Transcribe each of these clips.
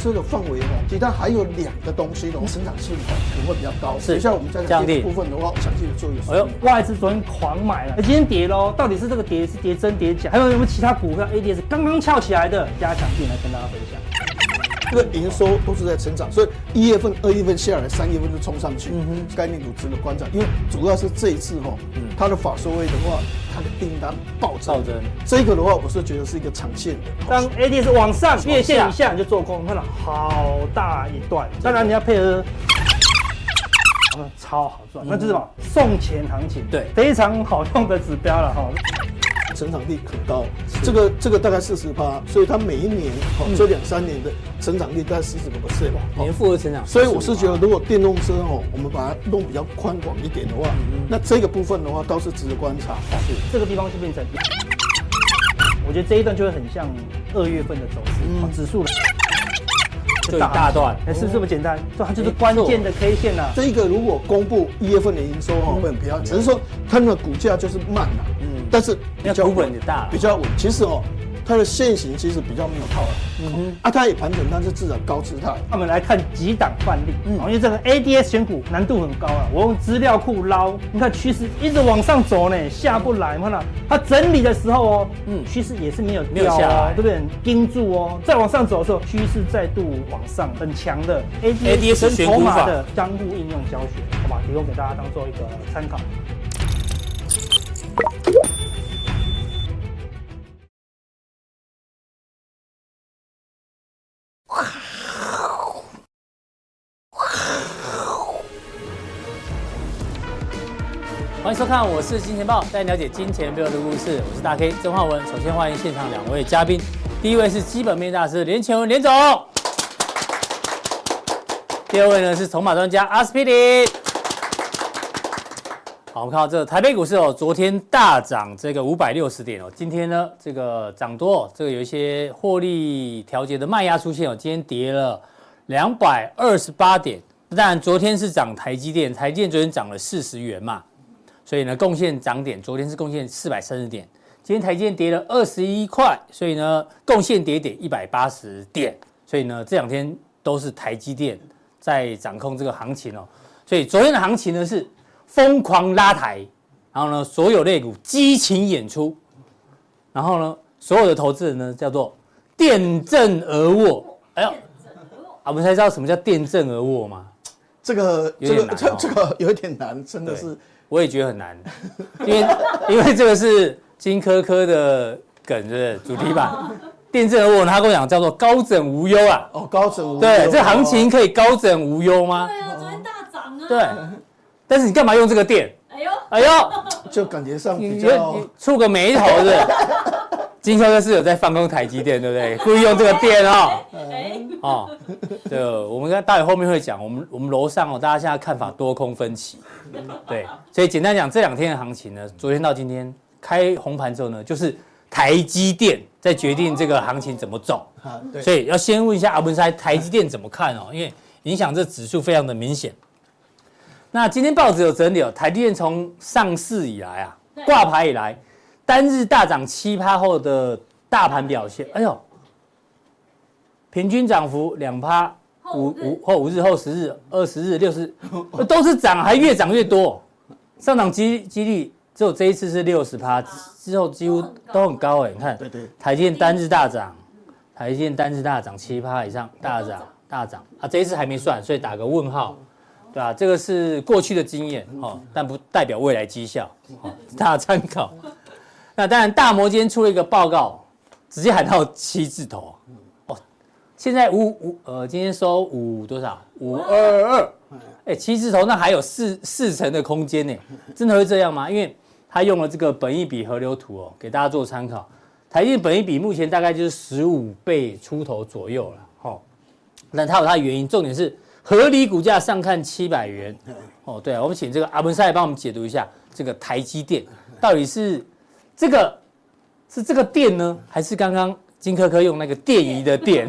车的氛围哦，其实它还有两个东西哦，成长性哦可能会比较高。是，像我们在讲这部分的话，详细的做一个。哎呦，外资昨天狂买了，今天跌喽，到底是这个跌是跌真跌假？还有没有其他股票 ADS 刚刚翘起来的，加强进来跟大家分享。这个营收都是在成长，所以一月份、二月份下来，三月份就冲上去。嗯哼，概念股值得观察，因为主要是这一次哈，嗯，它的法收位的话，它的订单暴增。这个的话，我是觉得是一个长线的。当 A D 是往上月线以下你就做空，看到好大一段。当然你要配合，超好赚，那就是什么送钱行情，对，非常好用的指标了哈。成长率很高，这个这个大概四十趴，所以它每一年哈，这两三年的成长率大概四十个 percent 吧，年复合成长。所以我是觉得，如果电动车哦，我们把它弄比较宽广一点的话，那这个部分的话倒是值得观察。是这个地方是变成，我觉得这一段就会很像二月份的走势，指数的。就一大段，哎，是不是这么简单？这它就是关键的 K 线了。这一个如果公布一月份的营收哈，会很漂亮，只是说它的股价就是慢了。嗯但是比较稳的大，比较稳。其实哦，它的线型其实比较没有套了。嗯哼，啊，它也盘整，但是至少高姿态。那我们来看几档范例。嗯，因为这个 ADS 选股难度很高啊。我用资料库捞，你看趋势一直往上走呢，下不来。看到它整理的时候哦，嗯，趋势也是没有掉哦，对不对？盯住哦，再往上走的时候，趋势再度往上，很强的 ADS 选股法的相互应用教学，好吧，提供给大家当做一个参考。看，我是金钱豹，带你了解金钱背后的故事。我是大 K 曾焕文。首先欢迎现场两位嘉宾，第一位是基本面大师连前文连总，第二位呢是筹码专家阿斯匹林。好，我们看到这个台北股市哦，昨天大涨这个五百六十点哦，今天呢这个涨多，这个有一些获利调节的卖压出现哦，今天跌了两百二十八点。当然昨天是涨台积电，台积电昨天涨了四十元嘛。所以呢，贡献涨点，昨天是贡献四百三十点，今天台积电跌了二十一块，所以呢，贡献跌点一百八十点，所以呢，这两天都是台积电在掌控这个行情哦。所以昨天的行情呢是疯狂拉抬，然后呢，所有类股激情演出，然后呢，所有的投资人呢叫做电震而卧。哎呦，啊，我们才知道什么叫电震而卧吗？这个这个这这个有点难，真的是。我也觉得很难，因为因为这个是金科科的梗，是主题吧？电震而卧，他跟我讲叫做高枕无忧啊。哦，高枕无忧。对，这行情可以高枕无忧吗？对啊，昨天大涨啊。对，但是你干嘛用这个电？哎呦，哎呦，就感觉上比较触个眉头是。金科科是有在放空台积电，对不对？故意用这个电哦。哎。哦，对，我们跟大家后面会讲，我们我们楼上哦，大家现在看法多空分歧。对，所以简单讲，这两天的行情呢，昨天到今天开红盘之后呢，就是台积电在决定这个行情怎么走。啊，对。所以要先问一下阿文塞，台积电怎么看哦？因为影响这指数非常的明显。那今天报纸有整理哦，台积电从上市以来啊，挂牌以来。单日大涨七趴后的大盘表现，哎呦，平均涨幅两趴，五五后五日后十日二十日六十，都是涨，还越涨越多，上涨机几率只有这一次是六十趴，之后几乎都很高哎，你看，台积电单日大涨，台积电单日大涨七趴以上，大涨大涨啊，这一次还没算，所以打个问号，对吧？这个是过去的经验哦，但不代表未来绩效，大家参考。那当然，大摩今天出了一个报告，直接喊到七字头，哦，现在五五呃，今天收五多少？五二二，哎，七字头，那还有四四成的空间呢，真的会这样吗？因为他用了这个本益比河流图哦，给大家做参考。台积本益比目前大概就是十五倍出头左右了，哦，那它有它的原因，重点是合理股价上看七百元，哦，对啊，我们请这个阿文赛帮我们解读一下这个台积电到底是。这个是这个电呢，还是刚刚金科科用那个电仪的电？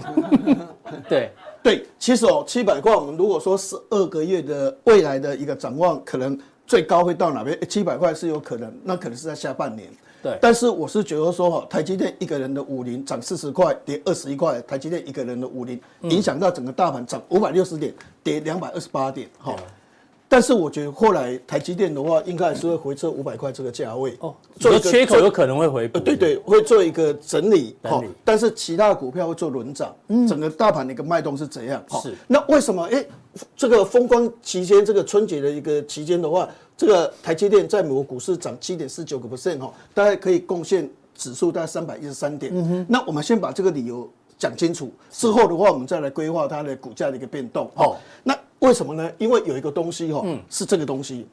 对对，其实哦，七百块，我们如果说十二个月的未来的一个展望，可能最高会到哪边？七百块是有可能，那可能是在下半年。对。但是我是觉得说哈，台积电一个人的五零涨四十块，跌二十一块，台积电一个人的五零影响到整个大盘涨五百六十点，跌两百二十八点，哈。但是我觉得后来台积电的话，应该还是会回撤五百块这个价位哦，做缺口有可能会回补，对对，会做一个整理哈。但是其他的股票会做轮涨，整个大盘的一个脉动是怎样？是。那为什么？哎，这个风光期间，这个春节的一个期间的话，这个台积电在美国股市涨七点四九个 percent 哈，大概可以贡献指数大概三百一十三点。嗯哼。那我们先把这个理由讲清楚，之后的话，我们再来规划它的股价的一个变动。哦，那。为什么呢？因为有一个东西哈，是这个东西，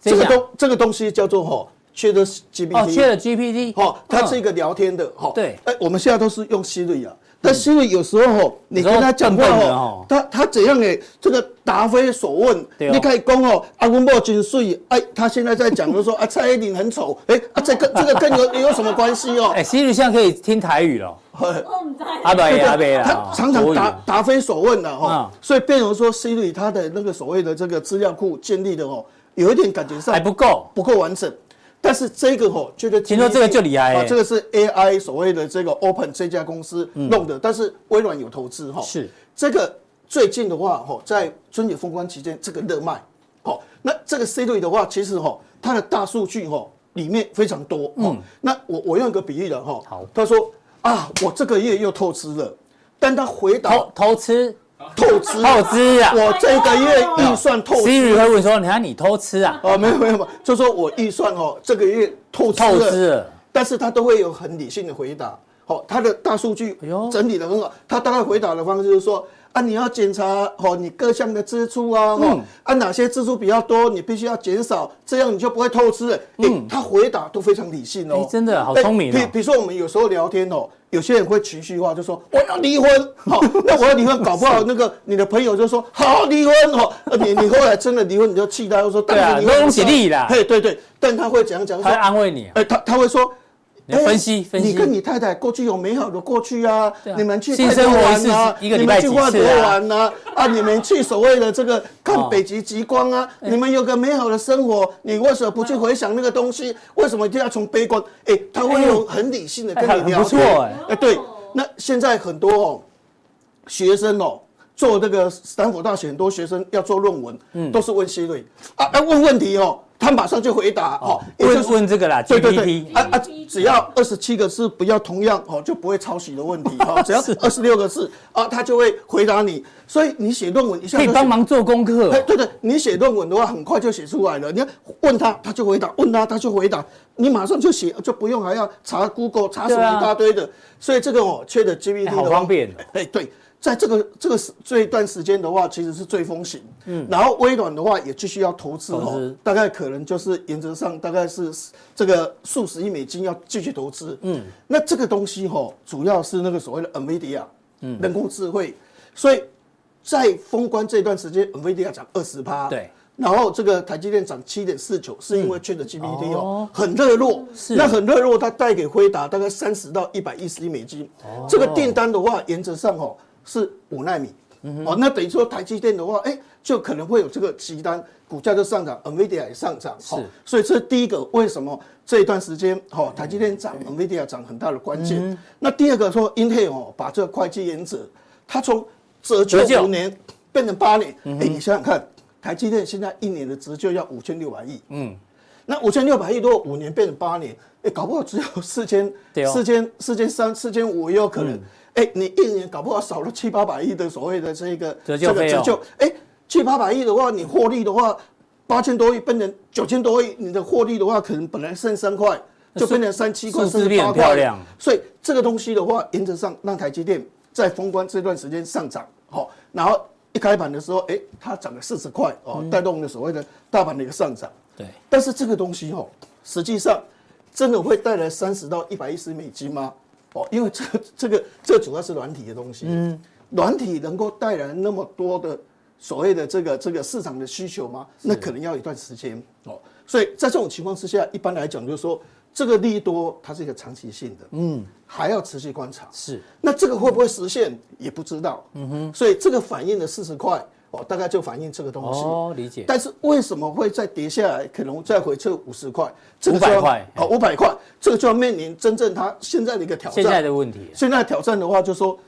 这个东这个东西叫做哈，ChatGPT 哦，ChatGPT 哈，它是一个聊天的哈。对，哎，我们现在都是用 Siri 啊，但 Siri 有时候哈，你跟他讲话哦，他他怎样诶，这个答非所问，你可以讲哦，阿文莫金水，哎，他现在在讲就说 啊，蔡依林很丑，哎，啊，这跟 这个跟有有什么关系哦？哎，Siri 现在可以听台语了。阿北阿北他常常答答非所问的哈，所以变成说 Siri 他的那个所谓的这个资料库建立的哦，有一点感觉上还不够，不够完整。但是这个哦，觉得听说这个就厉害，这个是 AI 所谓的这个 Open 这家公司弄的，但是微软有投资哈。是这个最近的话哈，在春节封关期间这个热卖，好，那这个 Siri 的话，其实哈，它的大数据哈里面非常多。嗯，那我我用一个比喻的哈，好，他说。啊，我这个月又透支了，但他回答透透支，透支透支啊！我这个月预算透支。Siri 会问说：“你看你偷吃啊？”哦，没有没有没有，就说我预算哦，这个月透支。透支了，但是他都会有很理性的回答。好，他的大数据整理的很好，他大概回答的方式就是说。啊，你要检查哦，你各项的支出啊，哦，啊哪些支出比较多，你必须要减少，这样你就不会透支。嗯，他回答都非常理性哦，真的好聪明。比比如说，我们有时候聊天哦，有些人会情绪化，就说我要离婚，好，那我要离婚，搞不好那个你的朋友就说好离婚哦，你你后来真的离婚，你就气他，又说对啊，恭喜你啦，嘿，对对，但他会怎样讲？他会安慰你，哎，他他会说。分析分析，你跟你太太过去有美好的过去啊，你们去泰国玩啊，你们去外国玩啊，啊，你们去所谓的这个 看北极极光啊，你们有个美好的生活，你为什么不去回想那个东西？为什么一定要从悲观？哎，他会用很理性的跟你聊天。哎，对，那现在很多哦，学生哦，做这个斯坦福大学很多学生要做论文，嗯，都是问 Siri 啊，要问问题哦。他马上就回答，哦，问问这个啦，对对对，啊啊，只要二十七个字不要同样，哦，就不会抄袭的问题，哈，只要二十六个字，啊，他就会回答你。所以你写论文一下可以帮忙做功课，对对，你写论文的话很快就写出来了。你要问他，他就回答；问他，他就回答。你马上就写，就不用还要查 Google 查什么一大堆的。所以这个哦，缺的 GPT 好方便，哎，对。在这个这个时这一段时间的话，其实是最风行。嗯，然后微软的话也继续要投资哦，大概可能就是原则上大概是这个数十亿美金要继续投资。嗯，那这个东西哈，主要是那个所谓的 NVIDIA，嗯，人工智慧。所以在封关这段时间，NVIDIA 涨二十趴。对，然后这个台积电涨七点四九，是因为 ChatGPT 哦，很热络。是，那很热络，它带给辉达大概三十到一百一十亿美金。哦，这个订单的话，原则上哈。是五纳米，哦，那等于说台积电的话，哎，就可能会有这个急单，股价就上涨，NVIDIA 也上涨，是，所以这是第一个，为什么这一段时间，哈，台积电涨，NVIDIA 涨很大的关键。那第二个说，Intel 哦，把这个会计原则，它从折旧五年变成八年，哎，你想想看，台积电现在一年的折旧要五千六百亿，嗯，那五千六百亿如果五年变成八年，哎，搞不好只有四千，四千，四千三，四千五也有可能。哎，你一年搞不好少了七八百亿的所谓的这个这个折旧，哎，七八百亿的话，你获利的话，八千多亿变成九千多亿，你的获利的话，可能本来剩三块，就变成三七块，甚至八块。所以这个东西的话，原则上让台积电在封关这段时间上涨，好，然后一开盘的时候，哎，它涨了四十块，哦，带动了所谓的大盘的一个上涨。对，但是这个东西哦，实际上真的会带来三十到一百一十美金吗？哦，因为这个、这个这主要是软体的东西，嗯，软体能够带来那么多的所谓的这个这个市场的需求吗？那可能要一段时间哦。所以在这种情况之下，一般来讲就是说，这个利多它是一个长期性的，嗯，还要持续观察。是，那这个会不会实现也不知道，嗯哼。所以这个反映的四十块，哦，大概就反映这个东西。哦，理解。但是为什么会再跌下来？可能再回撤五十块，五百块哦，五百块，这个就要面临真正它现在的一个挑战。现在的问题，现在挑战的话，就是说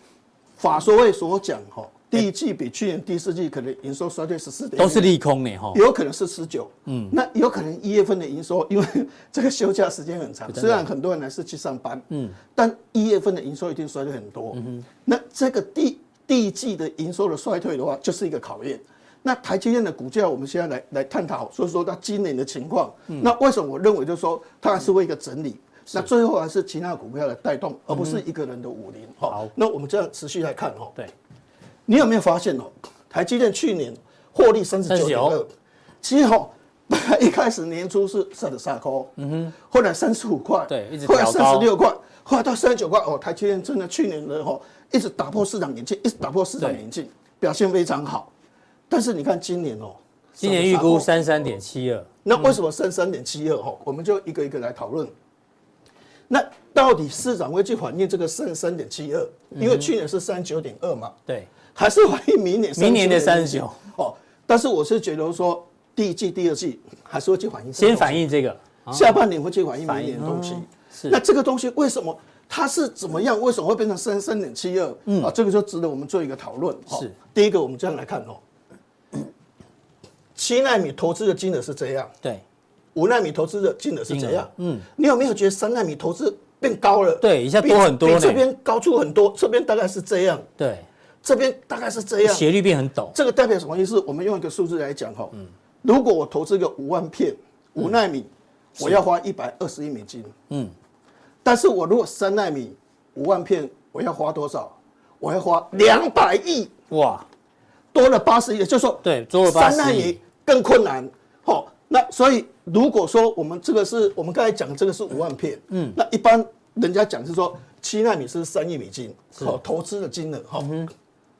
法说会所讲哈，第一季比去年第四季可能营收衰退十四点，都是利空呢哈，有可能是十九，嗯，那有可能一月份的营收，因为这个休假时间很长，虽然很多人还是去上班，嗯，但一月份的营收一定衰退很多，嗯哼，那这个第第一季的营收的衰退的话，就是一个考验。那台积电的股价，我们现在来来探讨，所以说它今年的情况。嗯、那为什么我认为就是说它还是会一个整理？嗯、那最后还是其他股票来带动，而不是一个人的武林。好，那我们这样持续来看哦。对，你有没有发现哦？台积电去年获利三十九点二，其实哈，一开始年初是三十三块，嗯哼，后来三十五块，对，一直后来三十六块，后来到三十九块哦。台积电真的去年的哈。一直打破市场眼镜，一直打破市场眼镜，表现非常好。但是你看今年哦、喔，今年预估三三点七二，那为什么三三点七二？哈，我们就一个一个来讨论。那到底市场会去反映这个三三点七二？因为去年是三九点二嘛，对，还是反映明年明年的三十九？哦，但是我是觉得说，第一季、第二季还是会去反映，先反映这个，下半年会去反映明年的东西。是，那这个东西为什么？它是怎么样？为什么会变成三三点七二？嗯。啊，这个就值得我们做一个讨论。是，第一个我们这样来看哦，七纳米投资的金额是这样，对，五纳米投资的金额是这样，嗯，你有没有觉得三纳米投资变高了？对，一下多很多，比这边高出很多，这边大概是这样，对，这边大概是这样，斜率变很陡，这个代表什么意思？我们用一个数字来讲哈，嗯，如果我投资个五万片五纳米，我要花一百二十亿美金，嗯。但是我如果三纳米五万片，我要花多少？我要花两百亿。哇，多了八十亿，就是说对，多了八十亿。三纳米更困难，好，那所以如果说我们这个是我们刚才讲这个是五万片，嗯，那一般人家讲是说七纳米是三亿美金，好，投资的金额，好，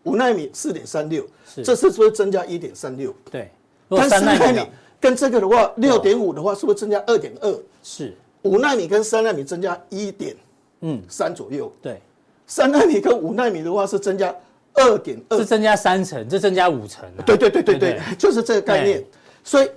五奈米四点三六，这是不是增加一点三六？对，但三纳米跟这个的话，六点五的话，是不是增加二点二？是。五纳米跟三纳米增加一点，嗯，三左右。对，三纳米跟五纳米的话是增加二点二，是增加三成，这增加五成。对对对对对，就是这个概念。所以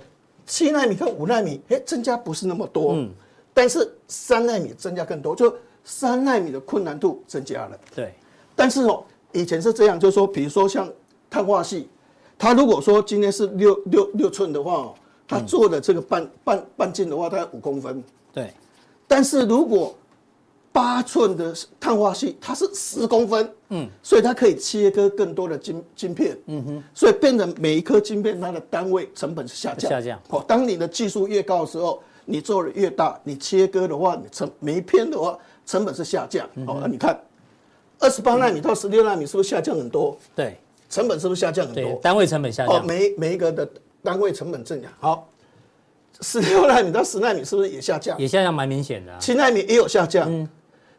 七纳米跟五纳米，哎，增加不是那么多，嗯，但是三纳米增加更多，就三纳米的困难度增加了。对，但是哦，以前是这样，就是说，比如说像碳化系，它如果说今天是六六六寸的话哦，它做的这个半半半径的话，大概五公分。对，但是如果八寸的碳化系，它是十公分，嗯，所以它可以切割更多的晶晶片，嗯哼，所以变成每一颗晶片它的单位成本是下降，下降。哦，当你的技术越高的时候，你做的越大，你切割的话，你成每一片的话成本是下降。哦，那你看二十八纳米到十六纳米是不是下降很多？对，成本是不是下降很多？单位成本下降。哦，每每一个的单位成本增加。好。十六纳米到十纳米是不是也下降？也下降蛮明显的。七纳米也有下降，嗯，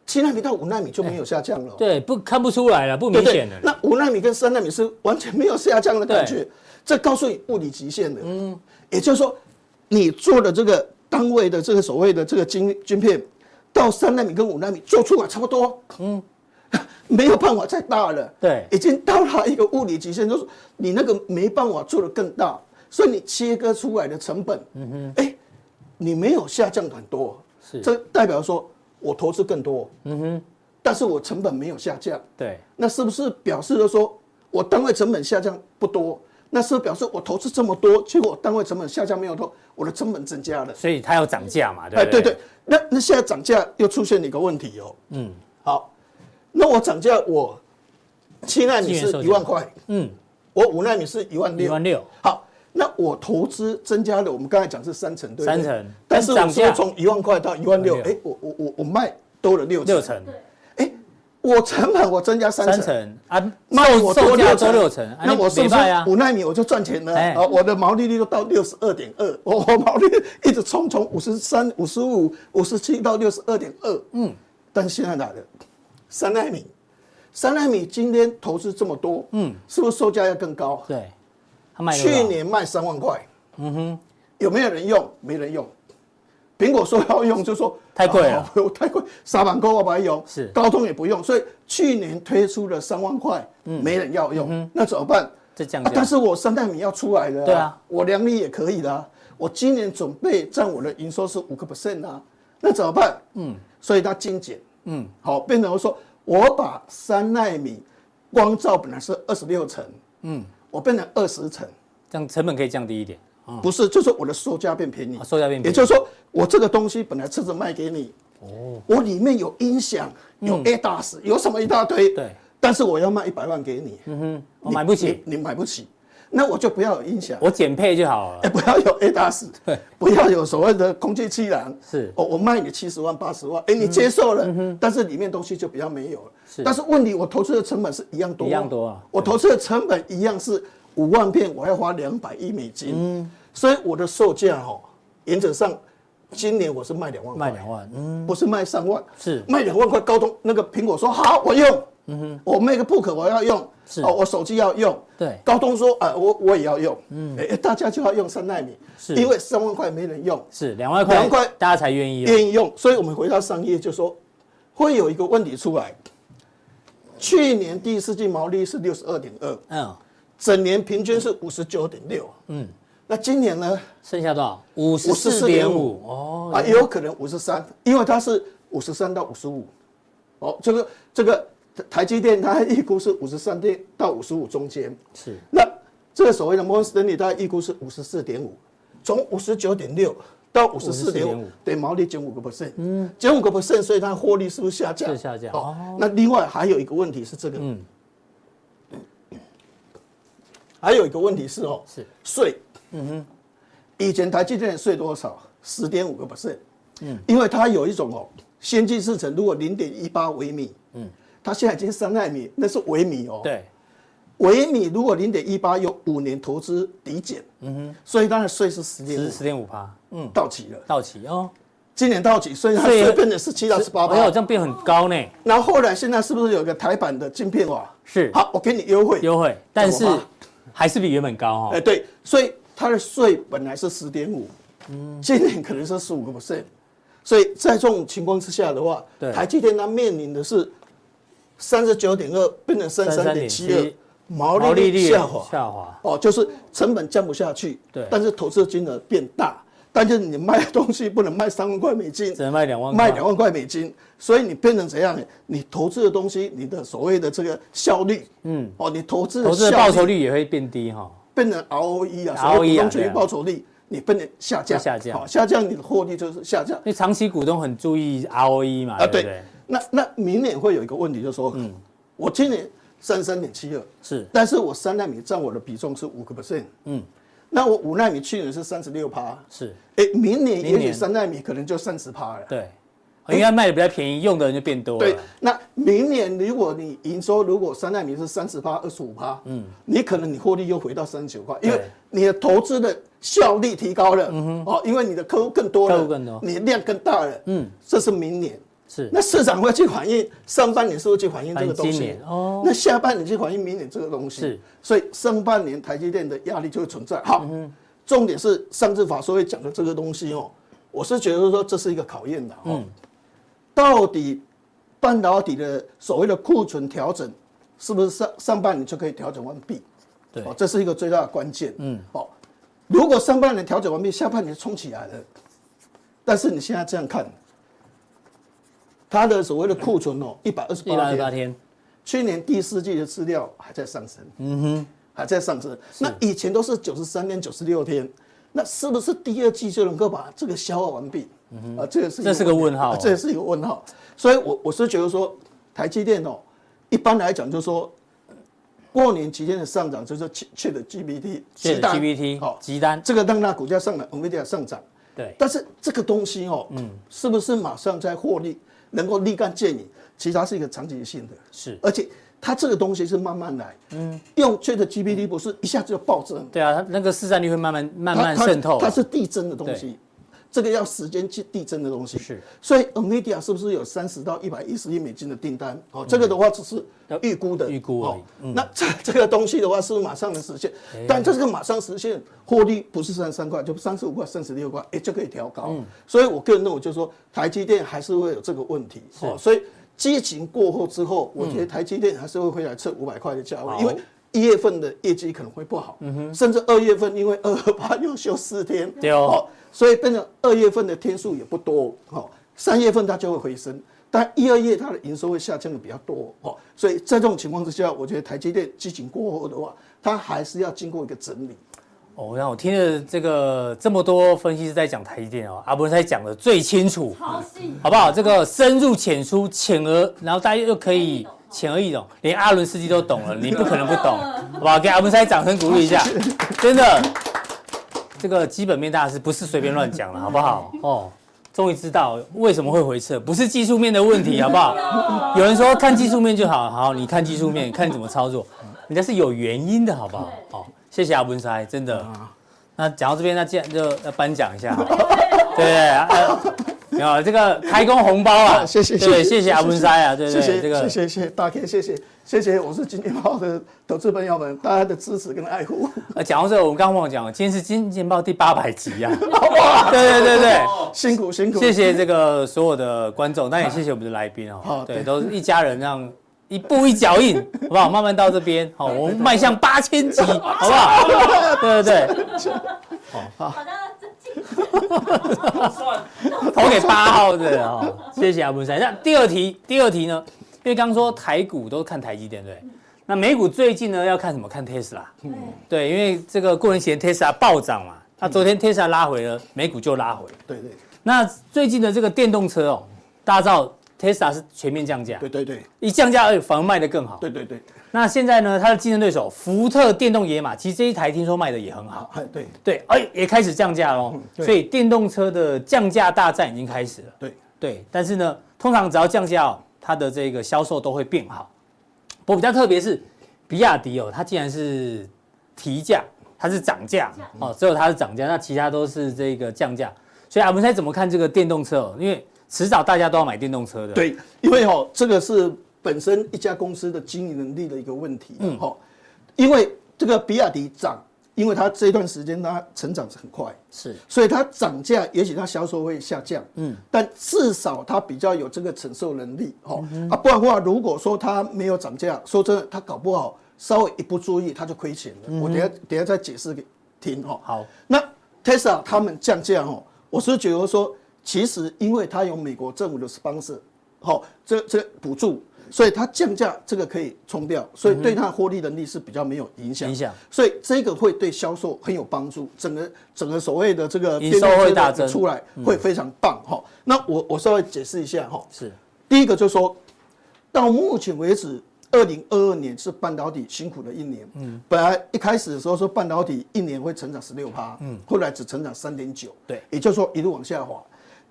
七纳米到五纳米就没有下降了。对，不看不出来了，不明显的。那五纳米跟三纳米是完全没有下降的感觉，这告诉你物理极限的。嗯，也就是说，你做的这个单位的这个所谓的这个晶晶片，到三纳米跟五纳米做出来差不多，嗯，没有办法再大了。对，已经到达一个物理极限，就是你那个没办法做得更大。所以你切割出来的成本，嗯哼，哎，你没有下降很多，是，这代表说我投资更多，嗯哼，但是我成本没有下降，对，那是不是表示了说我单位成本下降不多？那是表示我投资这么多，结果单位成本下降没有多，我的成本增加了，所以它要涨价嘛，对不对？哎，对对，那那现在涨价又出现一个问题哦，嗯，好，那我涨价我七纳米是一万块，嗯，我五纳米是一万六，一万六，好。那我投资增加了，我们刚才讲是三成，对不对？三成，但是我说从一万块到一万六，哎，我我我我卖多了六成，六成，哎，我成本我增加三成。啊，卖我多六成，六成，那我是不是五纳米我就赚钱了？啊，我的毛利率都到六十二点二，我我毛利率一直冲从五十三、五十五、五十七到六十二点二，嗯，但是现在哪的三纳米，三纳米今天投资这么多，嗯，是不是售价要更高？对。去年卖三万块，嗯哼，有没有人用？没人用。苹果说要用，就说太贵了，太贵。沙板沟我不用，是高通也不用，所以去年推出了三万块，没人要用，那怎么办？这降价。但是我三奈米要出来的，对啊，我良率也可以的。我今年准备占我的营收是五个 percent 啊，那怎么办？嗯，所以它精简，嗯，好，变成我说我把三奈米光照本来是二十六层，嗯，我变成二十层，这样成本可以降低一点。不是，就是我的售价变便宜，售价变便宜，也就是说我这个东西本来车子卖给你，哦，我里面有音响，有 ADAS，有什么一大堆，对，但是我要卖一百万给你，嗯哼，我买不起，你买不起。那我就不要有音响，我减配就好了。哎，不要有 ADAS，对，不要有所谓的空气气囊。是，哦，我卖你七十万、八十万，哎，你接受了，但是里面东西就比较没有了。是，但是问题，我投资的成本是一样多，一样多啊。我投资的成本一样是五万片，我要花两百亿美金。嗯，所以我的售价哈，原则上今年我是卖两万，卖两万，嗯，不是卖三万，是。卖两万块。高通那个苹果说好，我用，嗯哼，我 MacBook 我要用。是。哦，我手机要用，对，高通说，啊，我我也要用，嗯，哎，大家就要用三纳米，是，因为三万块没人用，是两万块，两万块大家才愿意愿意用，所以我们回到商业就说，会有一个问题出来，去年第四季毛利是六十二点二，嗯，整年平均是五十九点六，嗯，那今年呢？剩下多少？五十四点五，哦，啊，也有可能五十三，因为它是五十三到五十五，哦，这个这个。台积电它预估是五十三点到五十五中间，是。那这个所谓的摩根士丹利，它预估是五十四点五，从五十九点六到五十四点五，对，毛利减五个 percent，嗯，减五个 percent，所以它获利是不是下降？是下降。哦。那另外还有一个问题是这个，嗯，还有一个问题是哦，是。税，嗯哼，以前台积电税多少？十点五个 percent，嗯，因为它有一种哦，先进制程如果零点一八微米，嗯。它现在已经三纳米，那是微米哦。对，微米如果零点一八有五年投资抵减，嗯哼，所以当然税是十点十点五趴，嗯，到期了，到期哦，今年到期，所以它税变成十七到十八趴，没有这样变很高呢。然后后来现在是不是有一个台版的晶片哇？是，好，我给你优惠，优惠，但是还是比原本高哈。哎，对，所以它的税本来是十点五，嗯，今年可能是十五个 percent，所以在这种情况之下的话，对，台积电它面临的是。三十九点二变成三十三点七二，毛利率下滑，下滑。哦，就是成本降不下去，对，但是投资金额变大，但是你卖的东西不能卖三万块美金，只能卖两万，卖两万块美金，所以你变成怎样？你投资的东西，你的所谓的这个效率，嗯，哦，你投资投资的报酬率也会变低哈，变成 ROE 啊，所谓股东权益报酬率，你变成下降，下降，好，下降，你的获利就是下降，因为长期股东很注意 ROE 嘛，啊，对。那那明年会有一个问题，就是说，嗯，我今年三十三点七二，是，但是我三纳米占我的比重是五个 percent，嗯，那我五纳米去年是三十六趴，是，哎，明年也许三纳米可能就三十趴了，对，应该卖的比较便宜，用的人就变多了。对，那明年如果你营收如果三纳米是三十趴、二十五趴，嗯，你可能你获利又回到三十九块，因为你的投资的效率提高了，嗯哼，哦，因为你的客户更多了，客户更多，你的量更大了，嗯，这是明年。是，那市场会去反映上半年是不是去反映这个东西？哦，那下半年去反映明年这个东西。是，所以上半年台积电的压力就会存在。好，嗯、重点是上次法说会讲的这个东西哦，我是觉得说这是一个考验的哦。嗯、到底半导体的所谓的库存调整，是不是上上半年就可以调整完毕？对，哦，这是一个最大的关键。嗯，好，如果上半年调整完毕，下半年冲起来了，但是你现在这样看。它的所谓的库存哦，一百二十八天，去年第四季的资料还在上升，嗯哼，还在上升。那以前都是九十三天、九十六天，那是不是第二季就能够把这个消化完毕？嗯哼，啊，这个是这是个问号，这也是一个问号。所以我我是觉得说，台积电哦，一般来讲就是说，过年期间的上涨就是切的 GPT，切的 GPT，好，急单，这个让它股价上来，NVIDIA 上涨。对，但是这个东西哦，嗯，是不是马上在获利？能够立竿见影，其实它是一个长期性的，是，而且它这个东西是慢慢来，嗯，用 ChatGPT 不是一下子就暴增，对啊，它那个市占率会慢慢慢慢渗透，它是递增的东西。这个要时间去递增的东西是，所以 NVIDIA 是不是有三十到一百一十亿美金的订单？哦，这个的话只是预估的，预估哦。那这 这个东西的话，是不是马上能实现？但这个马上实现，获利不是三十三块，就三十五块、三十六块，哎，就可以调高。所以我个人认为，就是说台积电还是会有这个问题。哦，所以激情过后之后，我觉得台积电还是会回来测五百块的价位，因为。一月份的业绩可能会不好，嗯哼，甚至二月份因为二二八又休四天，对哦，所以变成二月份的天数也不多，哦，三月份它就会回升，但一二月它的营收会下降的比较多，哦，所以在这种情况之下，我觉得台积电激情过后的话，它还是要经过一个整理。哦，那我听了这个这么多分析师在讲台积电哦，阿文才讲的最清楚，好不好？这个深入浅出，浅而然后大家又可以浅而易懂，连阿伦斯基都懂了，你不可能不懂，好不好？给阿文才掌声鼓励一下，真的，这个基本面大师不是随便乱讲了，好不好？哦，终于知道为什么会回撤，不是技术面的问题，好不好？有人说看技术面就好，好，你看技术面，看你怎么操作，人家是有原因的，好不好？好。谢谢阿文塞，真的。那讲到这边，那既然就要颁奖一下，对对？有 这个开工红包啊，谢谢，对，谢谢阿文塞啊，对对，这个，谢谢谢谢大 K，谢谢谢谢，我是金钱豹的投资朋友们，大家的支持跟爱护。呃，讲到这个，我们刚刚忘了讲，今天是金钱豹第八百集啊，哇，对对对对，辛苦辛苦，谢谢这个所有的观众，但也谢谢我们的来宾哦，对，都是一家人这样。一步一脚印，好不好？慢慢到这边，好，我们迈向八千集，好不好？对对对，好，好的，投给八号的哦，谢谢阿文山。那第二题，第二题呢？因为刚刚说台股都看台积电，对。那美股最近呢要看什么？看 Tesla。对，因为这个过年前 Tesla 暴涨嘛，那昨天 Tesla 拉回了，美股就拉回。对对。那最近的这个电动车哦，大家知道。Tesla 是全面降价，对对对，一降价而反而卖得更好，对对对。那现在呢，它的竞争对手福特电动野马，其实这一台听说卖的也很好，对对，哎，也开始降价喽，所以电动车的降价大战已经开始了，对对。但是呢，通常只要降价哦，它的这个销售都会变好。不过比较特别是，比亚迪哦，它既然是提价，它是涨价哦，只有它是涨价，那其他都是这个降价。所以阿文猜怎么看这个电动车哦？因为迟早大家都要买电动车的。对，因为哈，这个是本身一家公司的经营能力的一个问题。嗯，哈，因为这个比亚迪涨，因为它这段时间它成长是很快，是，所以它涨价，也许它销售会下降。嗯，但至少它比较有这个承受能力。哈，啊，不然的话，如果说它没有涨价，说真的，它搞不好稍微一不注意，它就亏钱了。我等下等下再解释给听。哈，好。那 Tesla 他们降价，哈，我是觉得说。其实，因为它有美国政府的 sponsor，好，这这补助，所以它降价这个可以冲掉，所以对它的获利能力是比较没有影响。影响，所以这个会对销售很有帮助，整个整个所谓的这个营收会大增出来，会非常棒哈。那我我稍微解释一下哈，是第一个就是说，到目前为止。二零二二年是半导体辛苦的一年。嗯，本来一开始的时候说半导体一年会成长十六趴，嗯，后来只成长三点九，对，也就是说一路往下滑。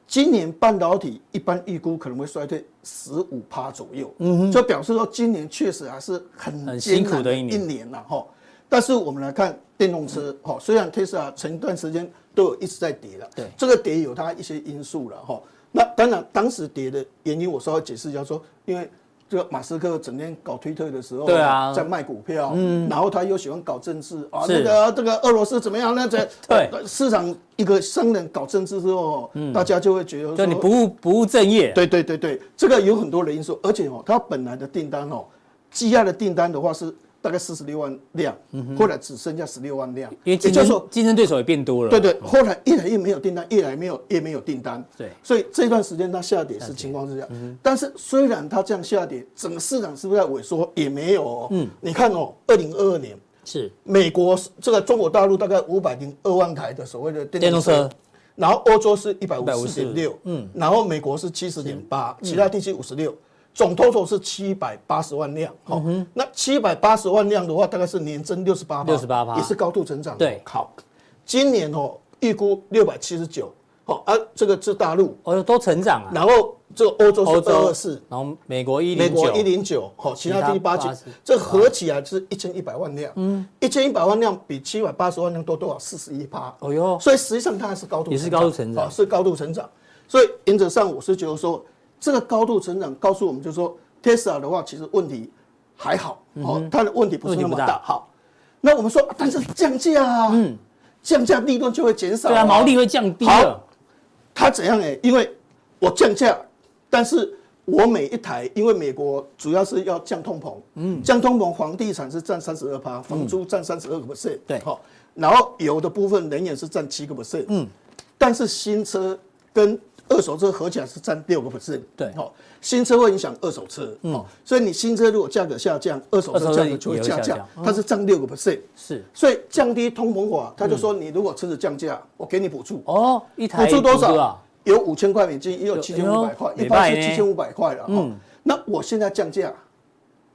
今年半导体一般预估可能会衰退十五趴左右，嗯哼，就表示说今年确实还是很很辛苦的一年一年了哈。但是我们来看电动车，哈，虽然 Tesla 前一段时间都有一直在跌了，对，这个跌有它一些因素了哈。那当然当时跌的原因我稍微解释一下说，因为。这个马斯克整天搞推特的时候，对啊，在卖股票，嗯，然后他又喜欢搞政治啊，这个这个俄罗斯怎么样？那这 对市场一个商人搞政治之后，嗯，大家就会觉得说你不务不务正业。对对对对，这个有很多的因素，而且哦，他本来的订单哦，积压的订单的话是。大概四十六万辆，后来只剩下十六万辆，因为竞争竞争对手也变多了。对对，后来越来越没有订单，越来没有越没有订单。对，所以这段时间它下跌是情况是这样。但是虽然它这样下跌，整个市场是不是在萎缩？也没有。嗯，你看哦，二零二二年是美国这个中国大陆大概五百零二万台的所谓的电动车，然后欧洲是一百五十点六，嗯，然后美国是七十点八，其他地区五十六。总 total 是七百八十万辆，好，那七百八十万辆的话，大概是年增六十八，六十八，也是高度成长。对，好，今年哦，预估六百七十九，好，啊，这个是大陆，哦，都成长啊。然后这个欧洲是二二四，然后美国一零九，美国一零九，好，其他地区八九，这合起来是一千一百万辆，嗯，一千一百万辆比七百八十万辆多多少？四十一趴，哦哟，所以实际上它还是高度，也是高度成长，是高度成长。所以原则上我是觉得说，这个高度成长告诉我们，就是说。Tesla 的话，其实问题还好，哦，它的问题不是那么大。好，那我们说，但是降价啊，嗯，降价利润就会减少，对啊，毛利会降低。好，它怎样？哎，因为我降价，但是我每一台，因为美国主要是要降通膨，嗯，降通膨，房地产是占三十二趴，房租占三十二个 percent，对，好，然后有的部分能源是占七个 percent，嗯，但是新车跟二手车合起来是占六个 percent，对，好，新车会影响二手车，嗯，所以你新车如果价格下降，二手车价格就会下降，它是占六个 percent，是，所以降低通膨法，他就说你如果车子降价，我给你补助，哦，一台补助多少？有五千块美金，也有七千五百块，一般是七千五百块了。嗯，那我现在降价，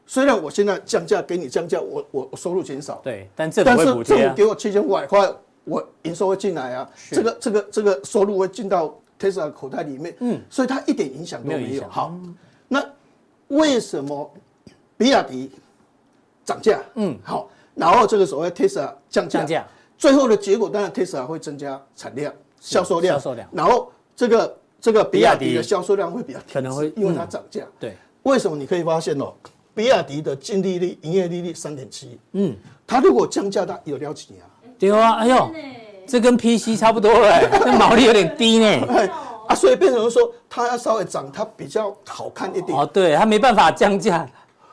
虽然我现在降价给你降价，我我我收入减少，对，但政府会补贴啊。但是政府给我七千五百块，我营收会进来啊，这个这个这个收入会进到 Tesla 口袋里面。嗯，所以它一点影响都没有。好，那为什么比亚迪涨价？嗯，好，然后这个所谓 Tesla 降价，最后的结果当然 Tesla 会增加产量、销售量、销售量，然后。这个这个比亚迪的销售量会比较可能会因为它涨价。对，为什么你可以发现哦，比亚迪的净利率、营业利率三点七。嗯，它如果降价，它有了几啊？对啊，哎呦，这跟 PC 差不多哎，那毛利有点低呢。啊，所以变成说它要稍微涨，它比较好看一点。哦，对，它没办法降价。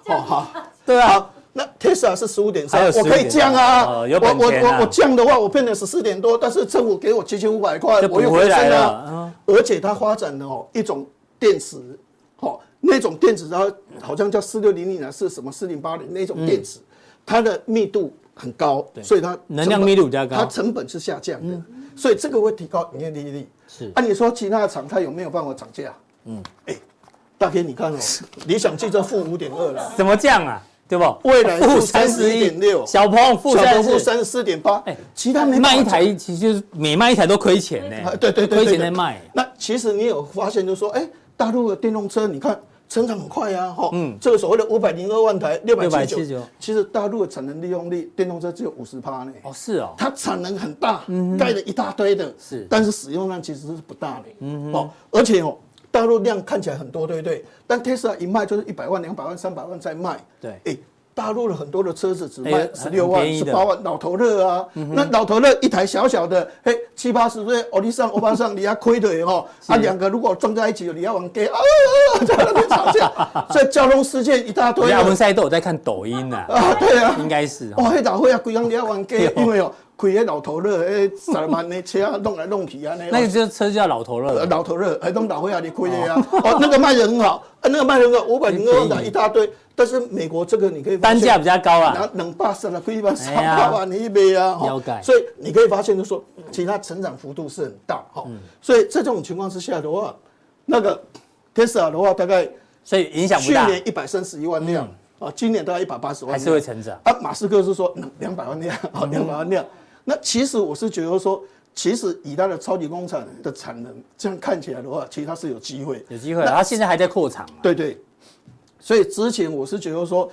哦，好，对啊。那 Tesla 是十五点三，我可以降啊。我我我我降的话，我变成十四点多，但是政府给我七千五百块，我又回来了。而且它发展的哦一种电池，哦那种电池，然后好像叫四六零零啊，是什么四零八零那种电池，它的密度很高，所以它能量密度比较高，它成本是下降的，所以这个会提高营业利率。是，按你说其他的厂它有没有办法涨价？嗯，哎，大哥你看哦，理想汽车负五点二了，怎么降啊？对不？未来负三十一点六，小鹏负三十四点八，哎，其他没卖一台，其实就是每卖一台都亏钱呢。对对对，亏钱在卖。那其实你有发现，就是说，哎，大陆的电动车，你看成长很快呀，哈，嗯，这个所谓的五百零二万台，六百七十九，其实大陆的产能利用率，电动车只有五十趴呢。哦，是哦，它产能很大，盖了一大堆的，是，但是使用量其实是不大的，嗯哦，而且哦。大陆量看起来很多，对不对？但特斯拉一卖就是一百万、两百万、三百万在卖。对，哎，大陆的很多的车子只卖十六万、十八万，老头乐啊。那老头乐一台小小的，嘿，七八十岁，欧弟上、欧巴桑，你要亏的哦。啊，两个如果撞在一起，你要往给啊，在那边吵架，所以交通事件一大堆。亚文现在都有在看抖音呢。啊，对啊，应该是。哦，黑大会啊，贵阳你要往给，因为哦。亏个老头乐，哎，十万的车弄来弄去啊，那那个就车叫老头乐，老头乐还弄老会啊，你亏的呀。哦，那个卖的很好，那个卖的很好，五百零二万的一大堆。但是美国这个你可以单价比较高啊，能八十了，亏一万三百万你一杯啊。所以你可以发现，就说其他成长幅度是很大哈。所以在这种情况之下的话，那个 Tesla 的话，大概所以影响不大。去年一百三十一万辆啊，今年大概一百八十万，还是会成长啊。马斯克是说两百万辆啊，两百万辆。那其实我是觉得说，其实以它的超级工厂的产能这样看起来的话，其实它是有机会，有机会。它现在还在扩厂。对对。所以之前我是觉得说，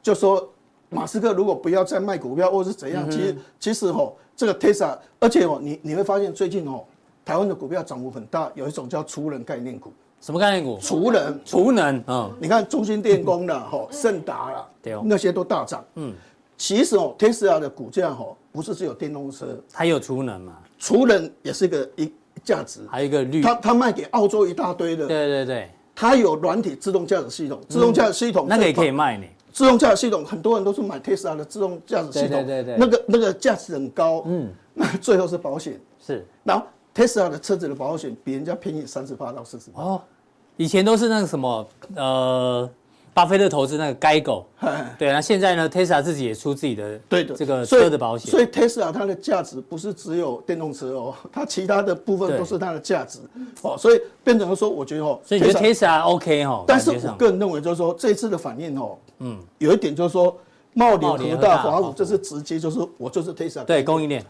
就说马斯克如果不要再卖股票或是怎样，其实其实哦，这个 Tesla，而且哦，你你会发现最近哦，台湾的股票涨幅很大，有一种叫储能概念股。什么概念股？储能，储能。嗯。你看中兴电工的哈，盛达啦，对，那些都大涨。嗯。其实哦，Tesla 的股价哈。不是只有电动车，它有储能嘛？储能也是一个一价值，还有一个绿。它它卖给澳洲一大堆的，对对对。它有软体自动驾驶系统，自动驾驶系统那个也可以卖呢。自动驾驶系统很多人都是买 Tesla 的自动驾驶系统，对对对，那个那个价值很高，嗯，那最后是保险是，然后 Tesla 的车子的保险比人家便宜三十八到四十八。哦，以前都是那个什么呃。巴菲特投资那个 GEICO，对，那现在呢，Tesla 自己也出自己的对的。这个车的保险，所以 Tesla 它的价值不是只有电动车哦，它其他的部分都是它的价值。哦，所以变成说，我觉得哦，所以你觉得 Tesla OK 哈？但是我个人认为就是说，这一次的反应哦，嗯，有一点就是说，茂联、和大、华五，这是直接就是我就是 Tesla 对供应链，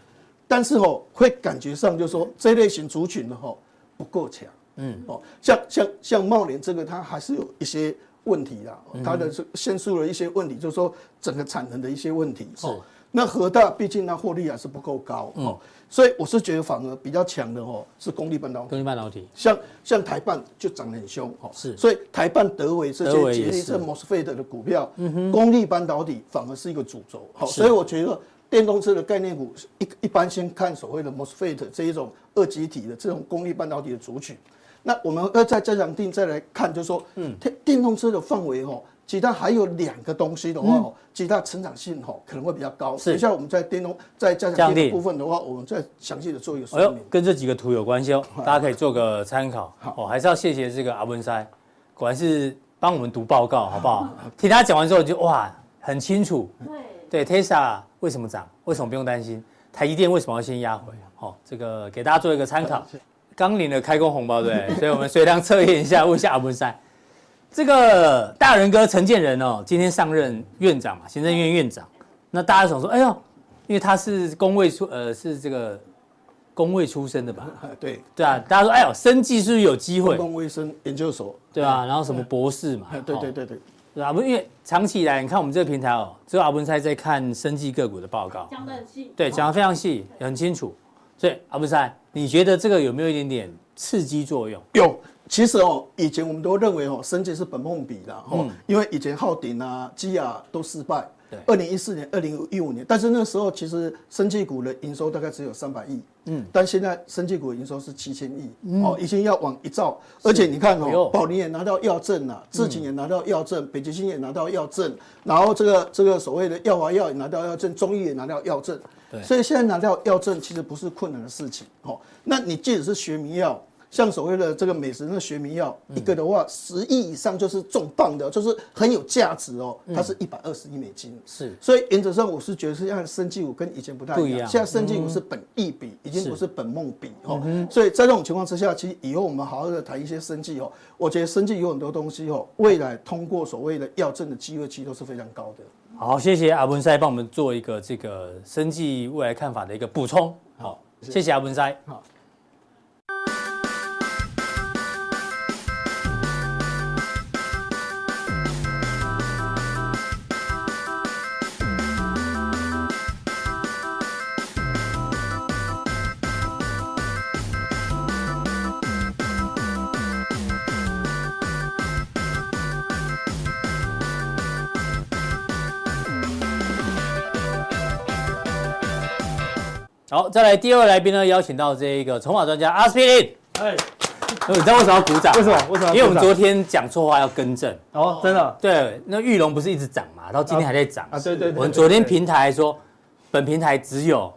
但是哦，会感觉上就是说这类型族群的哈不够强，嗯，哦，像像像茂联这个，它还是有一些。问题啦，它的是先出了一些问题，就是说整个产能的一些问题。哦，那和大毕竟它获利还是不够高哦，所以我是觉得反而比较强的哦是功率半导体。功率半导体，像像台半就涨得很凶哦，是。所以台半、德维这些捷力这 MOSFET 的股票，功率半导体反而是一个主轴。好，所以我觉得电动车的概念股一一般先看所谓的 MOSFET 这一种二极体的这种功率半导体的族群。那我们要再加强定再来看，就是说，嗯，电电动车的范围哈，其他还有两个东西的话，哦，其他成长性哈可能会比较高。是，等一下我们在电动在加强定的部分的话，我们再详细的做一个说明。哎呦，跟这几个图有关系哦，大家可以做个参考。好，哦，还是要谢谢这个阿文塞，果然是帮我们读报告，好不好？听他讲完之后就哇，很清楚。对，对，Tesla 为什么涨？为什么不用担心？台积电为什么要先压回？好、哦，这个给大家做一个参考。刚领了开工红包，对，所以我们随堂测验一下，问一下阿文塞。这个大人哥陈建仁哦，今天上任院长嘛，行政院院长。那大家想说，哎呦，因为他是工位出，呃，是这个公卫出身的吧？对，对啊，大家说，哎呦，生技是不是有机会？公共卫生研究所，对啊，然后什么博士嘛？对对对对。对啊，不，因为长期以来，你看我们这个平台哦，只有阿文塞在看生技个股的报告，讲的很细，对，讲的非常细，很清楚。所以阿布塞，你觉得这个有没有一点点刺激作用？有，其实哦，以前我们都认为哦，升级是本梦比的哦，因为以前浩鼎啊、基亚都失败。二零一四年、二零一五年，但是那时候其实生技股的营收大概只有三百亿，嗯，但现在生技股的营收是七千亿，嗯、哦，已经要往一兆，而且你看哦，宝林也拿到药证了，智勤也拿到药证，北极星也拿到药证，然后这个这个所谓的药华药也拿到药证，中医也拿到药证，对，所以现在拿到药证其实不是困难的事情，哦，那你即使是学名药。像所谓的这个美食那学名药一个的话，十亿以上就是重磅的，就是很有价值哦。它是一百二十亿美金，是。所以原则上我是觉得是像生技股跟以前不太一样，现在生技股是本益比，已经不是本梦比哦。所以在这种情况之下，其实以后我们好好的谈一些生技哦，我觉得生技有很多东西哦，未来通过所谓的药证的机会其实都是非常高的。好，谢谢阿文塞帮我们做一个这个生技未来看法的一个补充。好，谢谢阿文塞。好。好，再来第二位来宾呢，邀请到这一个筹码专家阿斯匹林。哎，你知道为什么要鼓掌？为什么？为什么？因为我们昨天讲错话要更正。哦，真的？对，那玉龙不是一直涨嘛，到今天还在涨啊。对对。我们昨天平台说，本平台只有。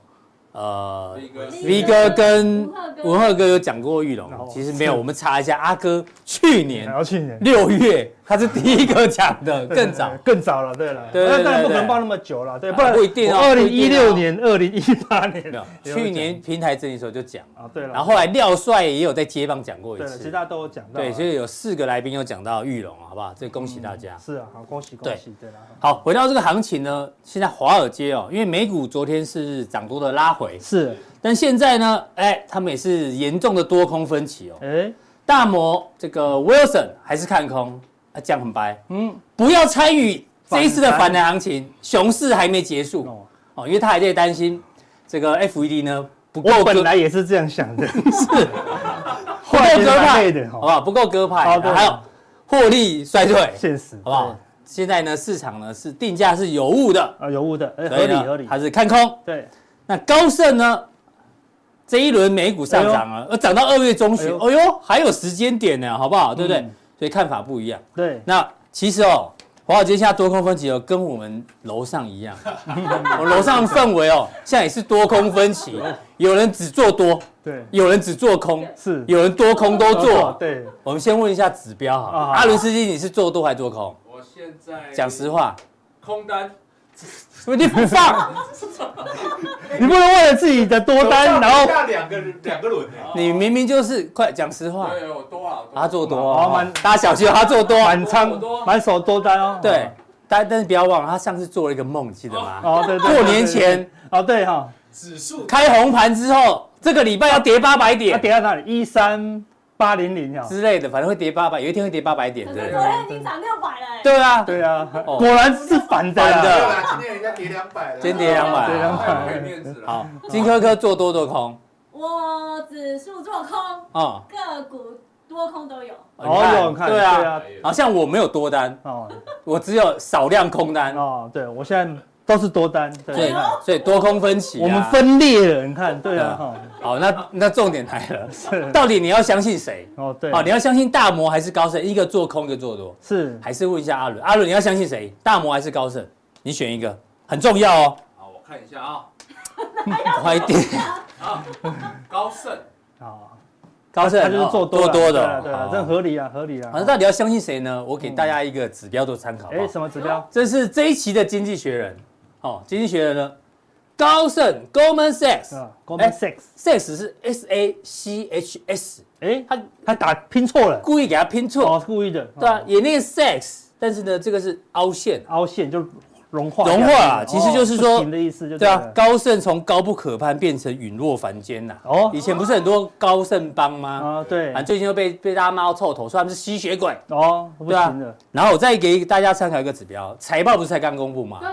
呃，V 哥跟文赫哥有讲过玉龙，其实没有。我们查一下，阿哥去年去年六月他是第一个讲的，更早更早了。对了，那当然不可能报那么久了，对，不然不一定哦。二零一六年、二零一八年，去年平台整理的时候就讲啊，对了。然后后来廖帅也有在街坊讲过一次，其他都有讲到。对，所以有四个来宾有讲到玉龙，好不好？这恭喜大家。是啊，好，恭喜恭喜。对了，好，回到这个行情呢，现在华尔街哦，因为美股昨天是涨多的拉回，是。但现在呢，哎，他们也是严重的多空分歧哦。哎，大摩这个 Wilson 还是看空，啊，讲很白，嗯，不要参与这一次的反弹行情，熊市还没结束。哦，因为他还在担心这个 FED 呢不够。我本来也是这样想的，是。不够鸽派，好不好？不够鸽派，还有获利衰退，现实，好不好？现在呢，市场呢是定价是有误的。啊，有误的，合理合理，还是看空。对，那高盛呢？这一轮美股上涨了，而涨到二月中旬，哎呦，还有时间点呢，好不好？对不对？所以看法不一样。对，那其实哦，华尔街现在多空分歧哦，跟我们楼上一样。我楼上的氛围哦，现在也是多空分歧，有人只做多，对，有人只做空，是，有人多空都做。对，我们先问一下指标哈，阿伦斯基，你是做多还是做空？我现在讲实话，空单。你不放，你不能为了自己的多单，然后两个两个轮。你明明就是快讲实话。对，我多啊，他做多啊，满大家小心，他做多，满仓满手多单哦。对，但但是不要忘了，他上次做了一个梦，记得吗？哦，对对。过年前，哦对哈，指数开红盘之后，这个礼拜要跌八百点，要跌到哪里？一三。八零零啊之类的，反正会跌八百，有一天会跌八百点。昨天已经涨六百了。对啊，对啊，果然是反的。今天人家跌两百了。今天跌两百，跌两百，没面子了。好，金科科做多做空。我指数做空，哦，个股多空都有。哦，有看，对啊，好像我没有多单，哦，我只有少量空单。哦，对，我现在都是多单，对，所以多空分歧，我们分裂了，你看，对啊，好，那那重点来了，是到底你要相信谁？哦，对，好，你要相信大摩还是高盛？一个做空，一个做多，是，还是问一下阿伦？阿伦，你要相信谁？大摩还是高盛？你选一个，很重要哦。好，我看一下啊，快一点，啊，高盛，好。高盛他就是做多多的，对啊，这合理啊，合理啊。反正到底要相信谁呢？我给大家一个指标做参考。哎，什么指标？这是这一期的《经济学人》哦，《经济学人》呢，高盛 Goldman Sachs，Goldman Sachs，Sachs 是 S A C H S，哎，他他打拼错了，故意给他拼错，哦，故意的，对啊，也念 Sachs，但是呢，这个是凹陷，凹陷就。融化融化啊，其实就是说，的意思就对啊，高盛从高不可攀变成陨落凡间呐。哦，以前不是很多高盛帮吗？啊，对。啊，最近又被被大家骂到臭头，说他们是吸血鬼。哦，不行的。然后我再给大家参考一个指标，财报不是才刚公布吗？对。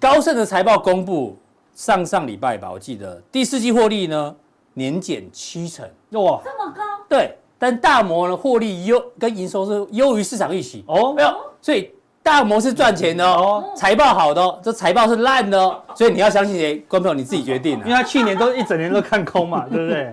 高盛的财报公布上上礼拜吧，我记得第四季获利呢年减七成。哇，这么高？对。但大摩呢获利优跟营收是优于市场预期。哦，没有，所以。大摩是赚钱的哦，财报好的哦，这财报是烂的哦，所以你要相信谁？观众你自己决定。因为他去年都一整年都看空嘛，对不对？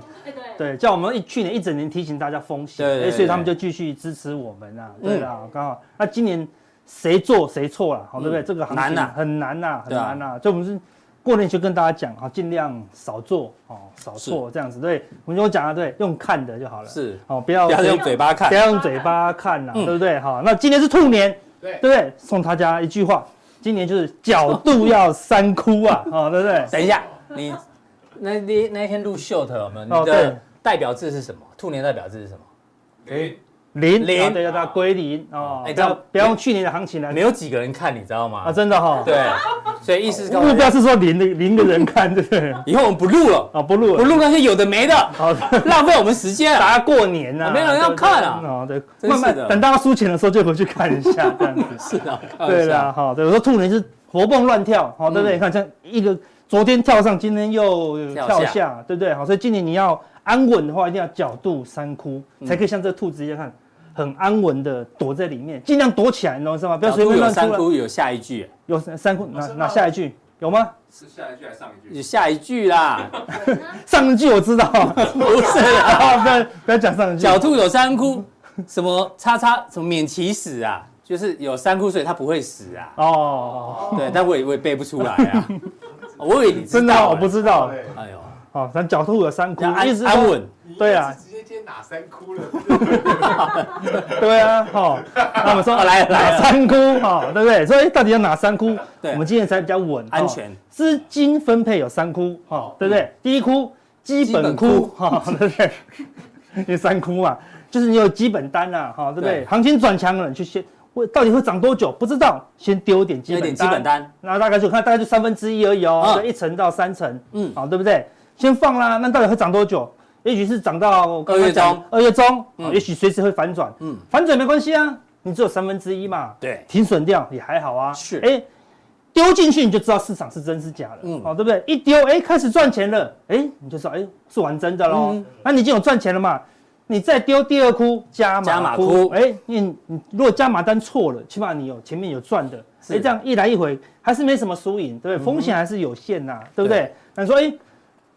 对，叫我们一去年一整年提醒大家风险，对，所以他们就继续支持我们啊。对啊，刚好。那今年谁做谁错了，好对不对？这个行情很难呐，很难呐。就我们是过年就跟大家讲啊，尽量少做哦，少错这样子。对，我们就讲了，对，用看的就好了。是，哦，不要用嘴巴看，不要用嘴巴看呐，对不对？好，那今年是兔年。对，对不对？送大家一句话，今年就是角度要三哭啊，哦，对不对？等一下，你那那那天录秀的我们你的代表字是什么？兔年代表字是什么？诶。零零，对，要它归零哦。哎，这样不要用去年的行情来。没有几个人看，你知道吗？啊，真的哈。对，所以意思是目标是说零的零的人看，对不对？以后我们不录了啊，不录了，不录那些有的没的，好，浪费我们时间。大家过年呐，没有人要看啊。哦，对，慢慢等大家输钱的时候就回去看一下，这样子。是啊，对啦，哈，对，我说兔年是活蹦乱跳，好，对不对？你看像一个昨天跳上，今天又跳下，对不对？好，所以今年你要安稳的话，一定要角度三窟，才可以像这兔子一样看。很安稳的躲在里面，尽量躲起来，你懂我意思吗？不要随便乱出来。三窟有下一句，有三窟，哪哪下一句有吗？是下一句还是上一句？有下一句啦，上一句我知道，不是啊，不要不要讲上一句。狡兔有三窟，什么叉叉什么免其死啊？就是有三窟，所以他不会死啊。哦，对，但我也我也背不出来啊。我以为你真的，我不知道。哎呦，哦，咱狡兔有三窟，安安稳。对啊。直接接哪三窟了？对啊，好，那我们说来哪三窟哈，对不对？所以到底要哪三窟？对，我们今天才比较稳，安全。资金分配有三窟，哈，对不对？第一窟基本窟，哈，对不对？第三窟嘛，就是你有基本单呐，哈，对不对？行情转强了，你去先会到底会涨多久？不知道，先丢点基本基本单，那大概就看大概就三分之一而已哦，一层到三层，嗯，好，对不对？先放啦，那到底会涨多久？也许是涨到二月中，二月中，也许随时会反转，嗯，反转没关系啊，你只有三分之一嘛，对，停损掉也还好啊，是，哎，丢进去你就知道市场是真是假了，嗯，好，对不对？一丢，哎，开始赚钱了，哎，你就说，哎，是玩真的喽，那你已经有赚钱了嘛，你再丢第二窟加码窟，哎，你你如果加码单错了，起码你有前面有赚的，哎，这样一来一回还是没什么输赢，对不对？风险还是有限呐，对不对？那你说，哎。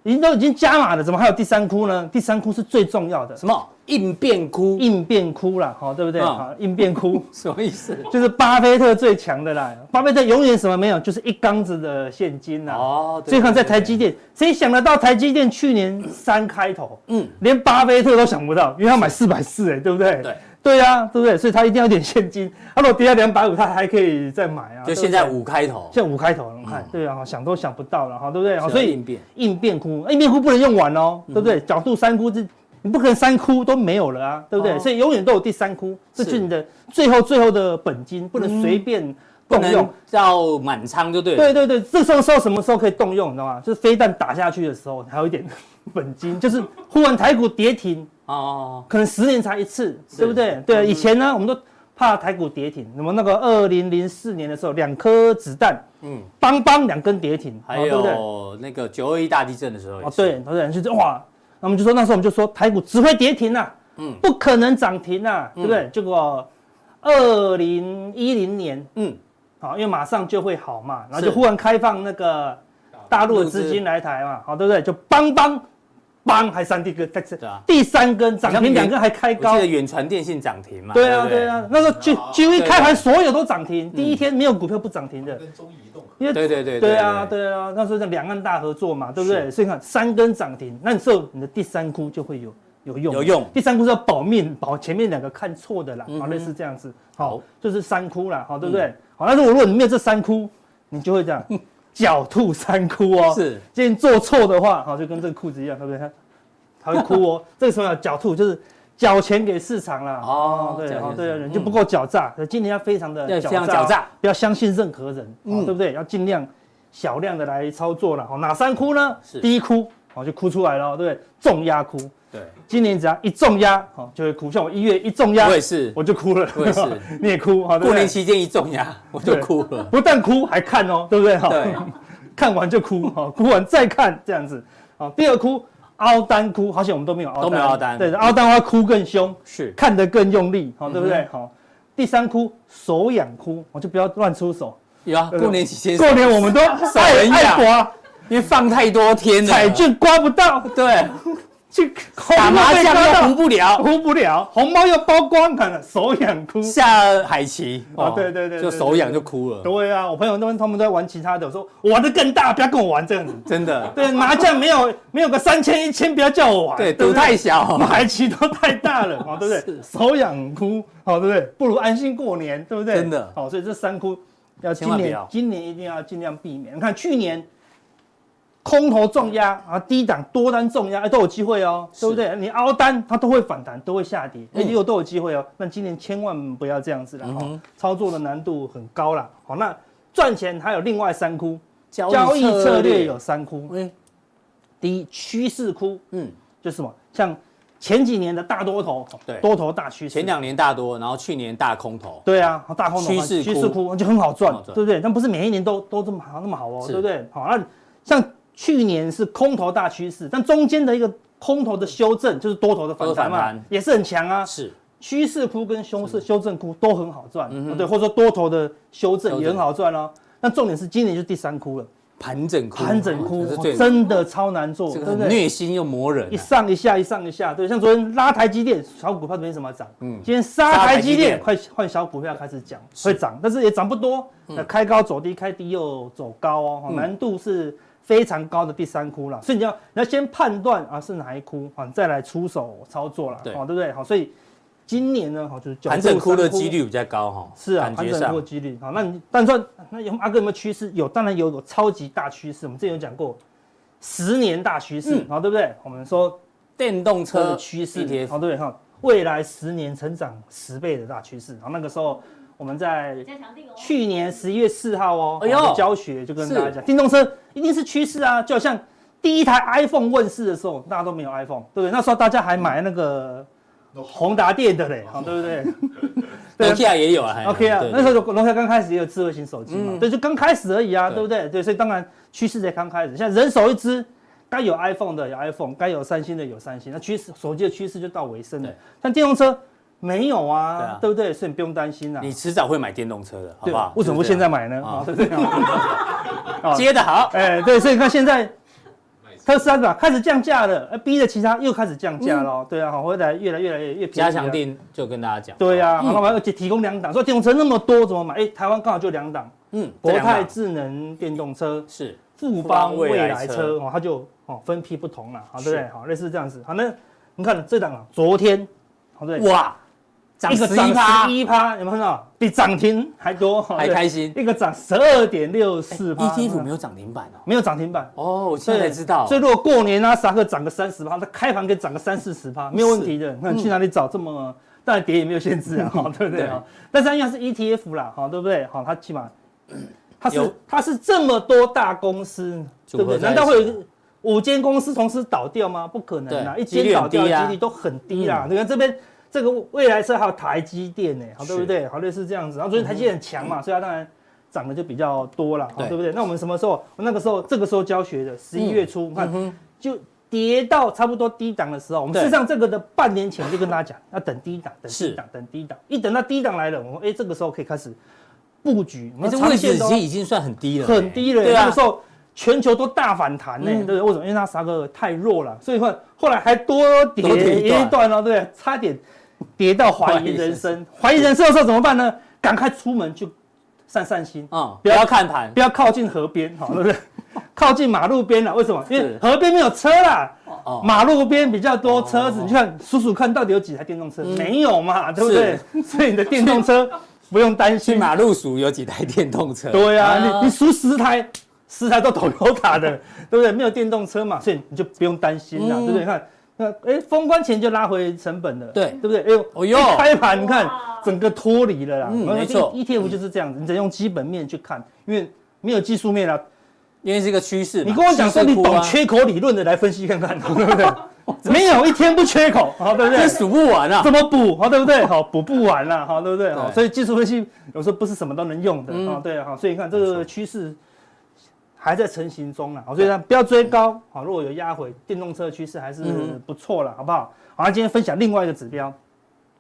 已经都已经加码了，怎么还有第三窟呢？第三窟是最重要的，什么应变窟？应变窟啦，好，对不对？好，应变窟 什么意思？就是巴菲特最强的啦。巴菲特永远什么没有，就是一缸子的现金呐。哦，所以看在台积电，谁想得到台积电去年三开头？嗯，连巴菲特都想不到，因为他买四百四，哎，对不对？对。对呀，对不对？所以他一定要点现金。他如果跌到两百五，他还可以再买啊。就现在五开头，现在五开头，你看，对啊，想都想不到了哈，对不对？所以应变应变窟，应变窟不能用完哦，对不对？角度三窟是，你不可能三窟都没有了啊，对不对？所以永远都有第三窟，这是你的最后最后的本金，不能随便动用，要满仓就对了。对对对，这时候时候什么时候可以动用，你知道吗？就是飞弹打下去的时候，还有一点本金，就是忽然台股跌停。哦，可能十年才一次，对不对？对，以前呢，我们都怕台股跌停。那么那个二零零四年的时候，两颗子弹，嗯，邦邦两根跌停，还有那个九二一大地震的时候，哦，对，对，就是哇，那我们就说那时候我们就说台股只会跌停呐，嗯，不可能涨停呐，对不对？结果二零一零年，嗯，好，因为马上就会好嘛，然后就忽然开放那个大陆的资金来台嘛，好，对不对？就邦邦。邦还三第个，对啊，第三根涨停，两根还开高。记得远传电信涨停嘛？对啊，对啊，那时候就就一开盘所有都涨停，第一天没有股票不涨停的。跟中移动。因为对对对对啊对啊，那时候在两岸大合作嘛，对不对？所以看三根涨停，那时候你的第三窟就会有有用。有用。第三窟是要保命，保前面两个看错的啦，好类似这样子。好，就是三窟啦，好对不对？好，那如果如果你没有这三窟，你就会这样。狡兔三窟哦，是，今天做错的话，好，就跟这个裤子一样，对不对？他他会哭哦，这个时候要狡兔，就是缴钱给市场啦。哦，对，哦，对，人就不够狡诈，所以今年要非常的狡诈，不要相信任何人，对不对？要尽量小量的来操作了。好，哪三窟呢？是第一窟，好，就哭出来了，对不对？重压窟。对，今年只要一重压，好，就会哭。像我一月一重压，我也是，我就哭了。我也是，你也哭。好，过年期间一重压，我就哭了。不但哭，还看哦，对不对？好，看完就哭，好，哭完再看，这样子。好，第二哭，凹单哭，好险我们都没有凹单。都没有凹单。对，凹单的话哭更凶，是看得更用力，好，对不对？好，第三哭，手痒哭，我就不要乱出手。有啊，过年期间，过年我们都 爱爱刮，因为放太多天了，彩券刮不到，对。去打麻将又胡不了，胡不了，红包又包光，看了手痒哭。下海棋哦，对对对，就手痒就哭了。对啊，我朋友他们他们都在玩其他的，我说玩的更大，不要跟我玩这样子。真的，对麻将没有没有个三千一千，不要叫我玩。对，赌太小，海棋都太大了，哦，对不对？手痒哭，好，对不对？不如安心过年，对不对？真的，好，所以这三哭要今年今年一定要尽量避免。你看去年。空头重压啊，低档多单重压，哎，都有机会哦，对不对？你凹单它都会反弹，都会下跌，哎，有都有机会哦。那今年千万不要这样子了哈，操作的难度很高了。好，那赚钱还有另外三窟，交易策略有三窟。嗯，第一趋势窟，嗯，就是什么？像前几年的大多头，对，多头大趋势。前两年大多，然后去年大空头。对啊，大空头趋势趋势窟就很好赚，对不对？但不是每一年都都这么好那么好哦，对不对？好，那像。去年是空头大趋势，但中间的一个空头的修正就是多头的反弹嘛，也是很强啊。是。趋势窟跟修势修正窟都很好赚，对，或者说多头的修正也很好赚哦。那重点是今年就第三窟了，盘整窟，盘整窟真的超难做，真的？虐心又磨人，一上一下，一上一下，对，像昨天拉台积电，小股票没什么涨，嗯，今天杀台积电，快换小股票开始讲会涨，但是也涨不多，那开高走低，开低又走高哦，难度是。非常高的第三窟了，所以你要你要先判断啊是哪一窟啊，再来出手操作了，对，对不对？好，所以今年呢，好就是盘整窟的几率比较高哈。是啊，盘整窟的几率。好，那你但算那有阿哥有没有趋势？有，当然有，有超级大趋势。我们之前有讲过，十年大趋势，好，对不对？我们说电动车的趋势，好，对哈，未来十年成长十倍的大趋势。好，那个时候。我们在去年十一月四号哦，哎呦，教学就跟大家讲，电动车一定是趋势啊，就好像第一台 iPhone 问世的时候，大家都没有 iPhone，对不对？那时候大家还买那个宏达电的嘞，好，对不对？诺基亚也有啊，OK 啊，那时候诺基亚刚开始也有智慧型手机嘛，对，就刚开始而已啊，对。不对？对，所以当然趋势才刚开始，现在人手一支，该有 iPhone 的有 iPhone，该有三星的有三星，那趋势手机的趋势就到尾声了，像电动车。没有啊，对啊，对不对？所以你不用担心啊。你迟早会买电动车的，好不好？为什么不现在买呢？啊，接的好，哎，对，所以你看现在特斯拉吧开始降价了，呃，逼着其他又开始降价了，对啊，好，未来越来越来越越便宜。加强定就跟大家讲，对啊，然后而且提供两档，说电动车那么多怎么买？哎，台湾刚好就两档，嗯，国泰智能电动车是富邦未来车哦，它就哦分批不同了，好，对不对？好，类似这样子，好，那你看这档啊，昨天，好对，哇。一个涨十一趴，有没有看到？比涨停还多，还开心。一个涨十二点六四趴，ETF 没有涨停板哦，没有涨停板哦，我现在才知道。所以如果过年啊，啥个涨个三十趴，它开盘可以涨个三四十趴，没有问题的。那你去哪里找这么？当然跌也没有限制啊，对不对啊？但是因为它是 ETF 啦，哈，对不对？好，它起码它是它是这么多大公司，对不对？难道会有五间公司同时倒掉吗？不可能啊，一间倒掉的几率都很低啦。你看这边。这个未来车还有台积电呢，好对不对？好类似这样子，然后昨天台积电很强嘛，所以它当然涨的就比较多了，对不对？那我们什么时候？我那个时候，这个时候教学的十一月初，看就跌到差不多低档的时候，我们事实上这个的半年前就跟大家讲，要等低档，等低档，等低档，一等到低档来了，我们哎这个时候可以开始布局。这位置其实已经算很低了，很低了。那个时候全球都大反弹呢，对不对？为什么？因为纳斯达克太弱了，所以后后来还多跌一段哦，对，差点跌到怀疑人生。怀疑人生的时候怎么办呢？赶快出门去散散心啊，不要看盘，不要靠近河边，好，对不对？靠近马路边了，为什么？因为河边没有车啦，马路边比较多车子。你看，数数看到底有几台电动车？没有嘛，对不对？所以你的电动车不用担心。马路数有几台电动车？对啊，你你数十台，十台都 Toyota 的，对不对？没有电动车嘛，所以你就不用担心了，对不对？看，那哎，封关前就拉回成本了，对，对不对？哎呦，一开盘你看整个脱离了啦。嗯没错，ETF 就是这样子，你得用基本面去看，因为没有技术面啊。因为是一个趋势，你跟我讲说你懂缺口理论的来分析看看，对不对？没有一天不缺口，好，对不对？数不完啊，怎么补？好，对不对？好，补不完了，好，对不对？好，所以技术分析有时候不是什么都能用的，啊，对，好，所以你看这个趋势还在成型中了，好，所以呢不要追高，好，如果有压回，电动车趋势还是不错了，好不好？好，今天分享另外一个指标，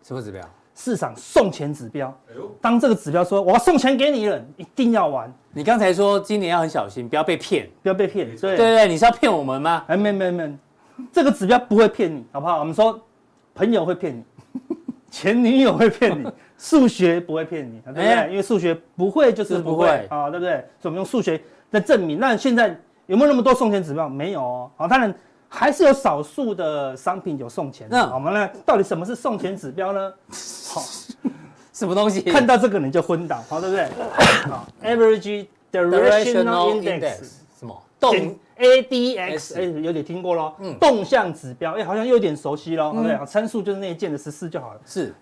什么指标？市场送钱指标，当这个指标说我要送钱给你了，一定要玩。你刚才说今年要很小心，不要被骗，不要被骗。对对对，你是要骗我们吗？哎，没没没，这个指标不会骗你，好不好？我们说朋友会骗你，前女友会骗你，数学不会骗你，对不对？因为数学不会就是不会啊，对不对？所以我们用数学来证明。那现在有没有那么多送钱指标？没有哦。好，当然。还是有少数的商品有送钱的。那我们呢？到底什么是送钱指标呢？好，什么东西？看到这个你就昏倒，好，对不对？好，Average Directional Index，什么？动 ADX，哎，有点听过咯。嗯，动向指标，哎，好像又有点熟悉咯。对不对？参数就是那一件的十四就好了。是，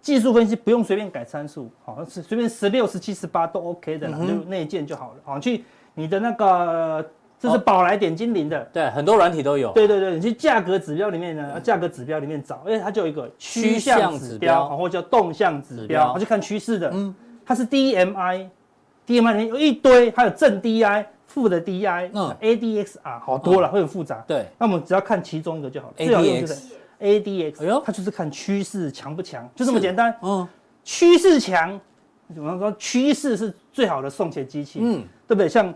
技术分析不用随便改参数，好，是随便十六、十七、十八都 OK 的，就那一件就好了。好，去你的那个。这是宝来点精灵的，对，很多软体都有。对对对，你去价格指标里面呢，价格指标里面找，因为，它就有一个趋向指标，或者叫动向指标，它就看趋势的。嗯，它是 DMI，DMI 里面有一堆，还有正 DI、负的 DI，嗯，ADXR 好多了，会很复杂。对，那我们只要看其中一个就好了。呦，它就是看趋势强不强，就这么简单。嗯，趋势强，怎么说趋势是最好的送钱机器，嗯，对不对？像。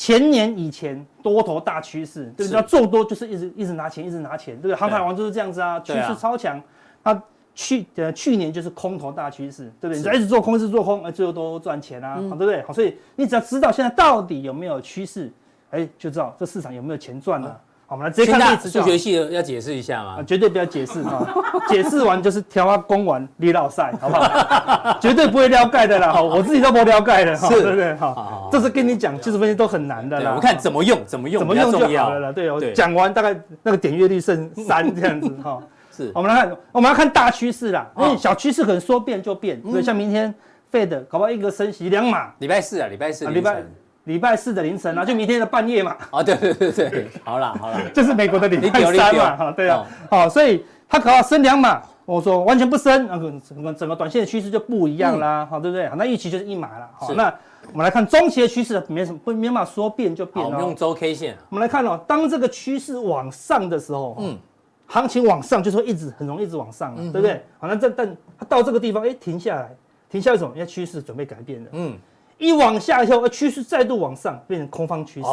前年以前多头大趋势，对不对？要做多就是一直一直拿钱，一直拿钱，对不对？航海王就是这样子啊，趋势超强。它去呃去年就是空头大趋势，对不对？你一直做空，一直做空，哎，最后都赚钱啊，对不对？好，所以你只要知道现在到底有没有趋势，哎，就知道这市场有没有钱赚了。好，我们来直接看例子。数学系的要解释一下吗？绝对不要解释哈，解释完就是调啊公完李老赛，好不好？绝对不会撩盖的啦，好，我自己都不撩盖的，是，对不对？好，这是跟你讲技术分析都很难的啦。我看怎么用，怎么用，怎么用就好了啦。对，我讲完大概那个点阅率剩三这样子哈。是，我们来看，我们要看大趋势啦，因为小趋势可能说变就变，所以像明天 Fed 搞不好一个升息两码，礼拜四啊，礼拜四，礼拜。礼拜四的凌晨啊，就明天的半夜嘛。哦，对对对对，好啦好啦，就是美国的礼拜三嘛，哈，对啊，好，所以它可能升两码，我说完全不升，那个整个整个短线的趋势就不一样啦，好，对不对？好，那预期就是一码了，好，那我们来看中期的趋势，没什么，没办法说变就变。我们用周 K 线，我们来看哦，当这个趋势往上的时候，嗯，行情往上就是会一直很容易一直往上，对不对？好，那这但它到这个地方，哎，停下来，停下来什么？因为趋势准备改变了，嗯。一往下以后，而趋势再度往上，变成空方趋势，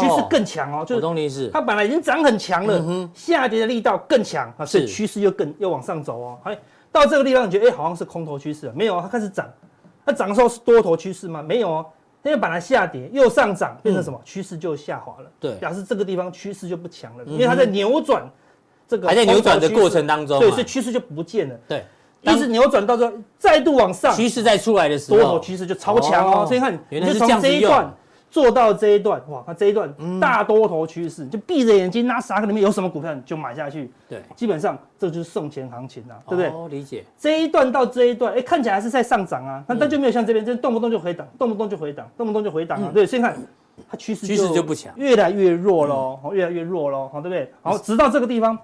趋势更强哦。就是它本来已经涨很强了，下跌的力道更强啊，所以趋势又更又往上走哦。哎，到这个地方你觉得哎，好像是空头趋势，没有，它开始涨。它涨的时候是多头趋势吗？没有哦，因为本来下跌又上涨，变成什么？趋势就下滑了。对，表示这个地方趋势就不强了，因为它在扭转这个还在扭转的过程当中，对，所以趋势就不见了。对。一直扭转到这再度往上，趋势再出来的时候，多头趋势就超强哦。所以看，你就从这一段做到这一段，哇，那这一段大多头趋势，就闭着眼睛，那啥里面有什么股票你就买下去。对，基本上这就是送钱行情啊，对不对？哦，理解。这一段到这一段，哎，看起来还是在上涨啊，但但就没有像这边，这动不动就回档，动不动就回档，动不动就回档啊。对，先看它趋势趋势就不强，越来越弱喽，越来越弱喽，好，对不对？好，直到这个地方。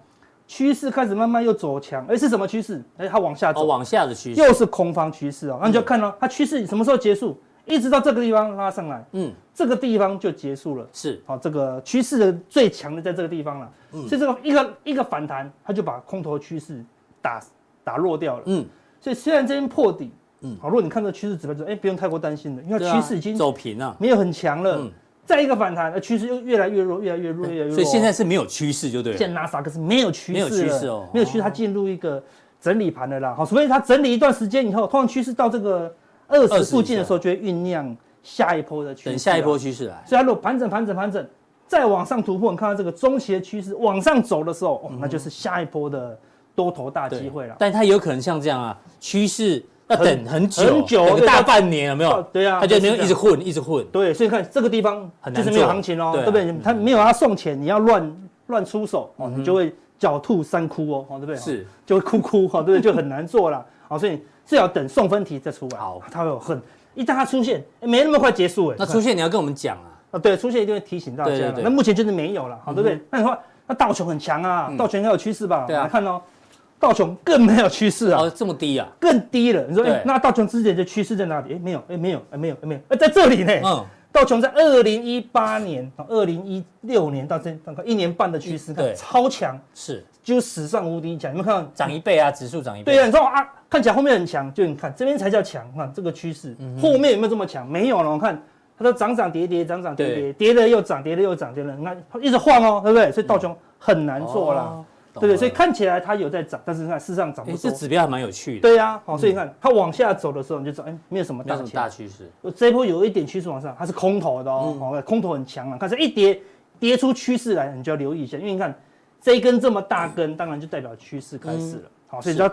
趋势开始慢慢又走强，哎，是什么趋势？哎，它往下走，往下的趋势，又是空方趋势哦。那你就看到它趋势什么时候结束？一直到这个地方拉上来，嗯，这个地方就结束了。是，好，这个趋势的最强的在这个地方了。嗯，所以这个一个一个反弹，它就把空头趋势打打落掉了。嗯，所以虽然这边破底，嗯，好，如果你看这趋势指标，就哎，不用太过担心了，因为趋势已经走平了，没有很强了。再一个反弹，趋势又越来越弱，越来越弱，越来越弱。所以现在是没有趋势，就对了。现在纳斯达克是没有趋势，没有趋势哦，没有趋势，它进入一个整理盘的啦。好，除非它整理一段时间以后，通常趋势到这个二十附近的时候，就会酝酿下一波的趋势。等下一波趋势来，所以它如果盘整、盘整、盘整，再往上突破，你看到这个中期的趋势往上走的时候，哦，那就是下一波的多头大机会了。但它有可能像这样啊，趋势。要等很久很久，大半年有没有？对啊，他就没有一直混，一直混。对，所以看这个地方就是没有行情哦，对不对？他没有他送钱，你要乱乱出手哦，你就会狡兔三窟哦，对不对？是，就会哭哭哈，对不对？就很难做了。好，所以最好等送分题再出来。好，他会有很一旦他出现，没那么快结束哎。那出现你要跟我们讲啊。啊，对，出现一定会提醒大家。那目前就是没有了，好，对不对？那你说那道琼很强啊，道琼应该有趋势吧？对啊，来看哦。道琼更没有趋势啊！哦，这么低啊，更低了。你说，哎，那道琼之前的趋势在哪里？哎，没有，哎，没有，哎，没有，哎，没有，哎，在这里呢。嗯，道琼在二零一八年到二零一六年到这大概一年半的趋势，看超强，是，就史上无敌强。你们看，涨一倍啊，指数涨一倍。对啊，你说啊，看起来后面很强，就你看这边才叫强。看这个趋势，后面有没有这么强？没有了。我看它都涨涨跌跌，涨涨跌跌，跌了又涨，跌了又涨，跌了，你看一直晃哦，对不对？所以道琼很难做了。对对，所以看起来它有在涨，但是看事实上涨不多。这指标还蛮有趣的。对呀，好，所以你看它往下走的时候，你就知道，哎，没有什么大大趋势。这一波有一点趋势往上，它是空头的哦，空头很强啊。可是，一跌跌出趋势来，你就要留意一下，因为你看这一根这么大根，当然就代表趋势开始了。好，所以你要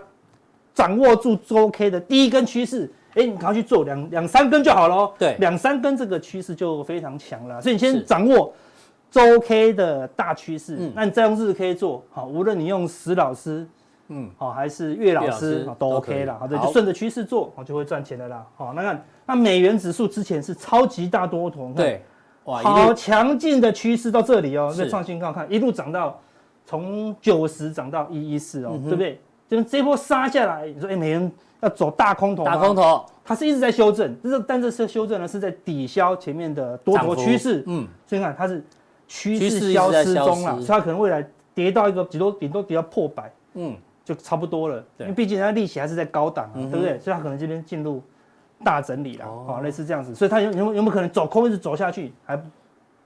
掌握住周 K 的第一根趋势，哎，你赶快去做两两三根就好了。对，两三根这个趋势就非常强了。所以你先掌握。周 K 的大趋势，嗯、那你再用日 K 做好，无论你用石老师，嗯，好还是岳老师，都 OK 了，好的，就顺着趋势做，好就会赚钱的啦。好，那看那美元指数之前是超级大多头，对，哇，好强劲的趋势到这里哦，那创新高，看一路涨到从九十涨到一一四哦，对不对？就这波杀下来，你说哎，美元要走大空头，大空头，它是一直在修正，但是但这次修正呢是在抵消前面的多头趋势，嗯，所以看它是。趋势消失中了，所以它可能未来跌到一个顶多顶多跌到破百，嗯，就差不多了。因为毕竟它利息还是在高档啊，对不对？所以它可能这边进入大整理了，哦，类似这样子。所以它有有有没有可能走空一直走下去，还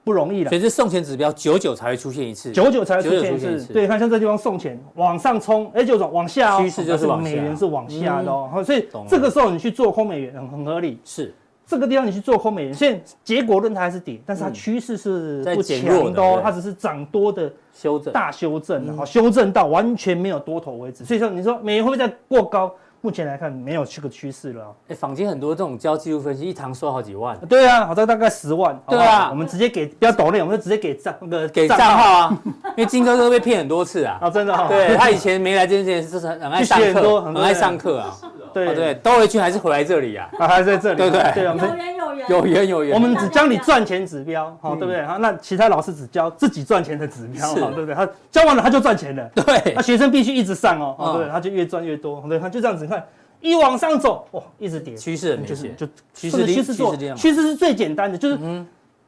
不容易了。所以这送钱指标久久才会出现一次，久久才会出现一次。对，看像这地方送钱往上冲，哎，就走往下哦，趋势就是往下，美元是往下的哦。所以这个时候你去做空美元很很合理，是。这个地方你去做空美元，现在结果论它还是跌，但是它趋势是不强的哦，它只是涨多的修正，大修正，然后，修正到完全没有多头为止。所以说，你说美元会不会再过高？目前来看没有这个趋势了。哎，坊间很多这种交技术分析，一堂收好几万。对啊，好像大概十万。对啊，我们直接给不要抖内，我们就直接给账那个给账号啊，因为金哥哥被骗很多次啊。啊，真的哈。对他以前没来这件事，就是很爱上课，很爱上课啊。对对，兜了一圈还是回来这里呀？啊，还是在这里，对不对？对，有缘有缘，有缘有缘。我们只教你赚钱指标，好，对不对？好，那其他老师只教自己赚钱的指标，好，对不对？他教完了他就赚钱了，对。那学生必须一直上哦，对不对？他就越赚越多，对，他就这样子你看，一往上走，哇，一直跌，趋势很明显，就趋势趋势做，趋势是最简单的，就是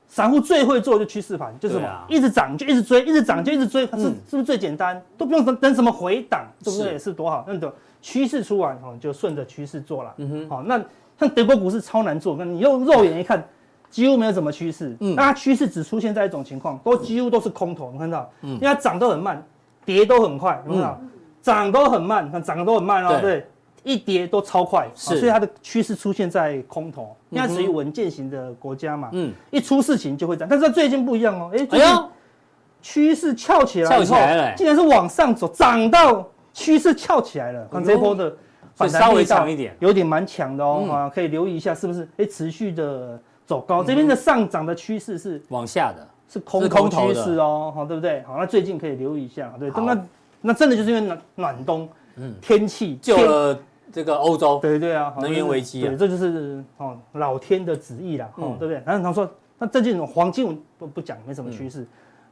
散户最会做就趋势盘，就是什么，一直涨就一直追，一直涨就一直追，是是不是最简单？都不用等等什么回档，对不对？是多好，那种。趋势出来哦，就顺着趋势做了。嗯哼，好，那像德国股市超难做，那你用肉眼一看，几乎没有什么趋势。嗯，那它趋势只出现在一种情况，都几乎都是空头。你看到？嗯，因为它涨都很慢，跌都很快。有没有？涨都很慢，看涨得都很慢哦。对，一跌都超快。是，所以它的趋势出现在空头，因为它属于稳健型的国家嘛。嗯，一出事情就会涨，但是最近不一样哦。哎，最近趋势翘起来，翘起来了，竟然是往上走，涨到。趋势翘起来了，看这波的反弹稍微强一点。有点蛮强的哦，啊，可以留意一下是不是？哎，持续的走高，这边的上涨的趋势是往下的，是空头趋势哦，好，对不对？好，那最近可以留意一下，对，那那真的就是因为暖暖冬，嗯，天气救了这个欧洲，对对啊，能源危机，对，这就是哦老天的旨意啦，哦，对不对？然后他说，那最近黄金不不讲，没什么趋势。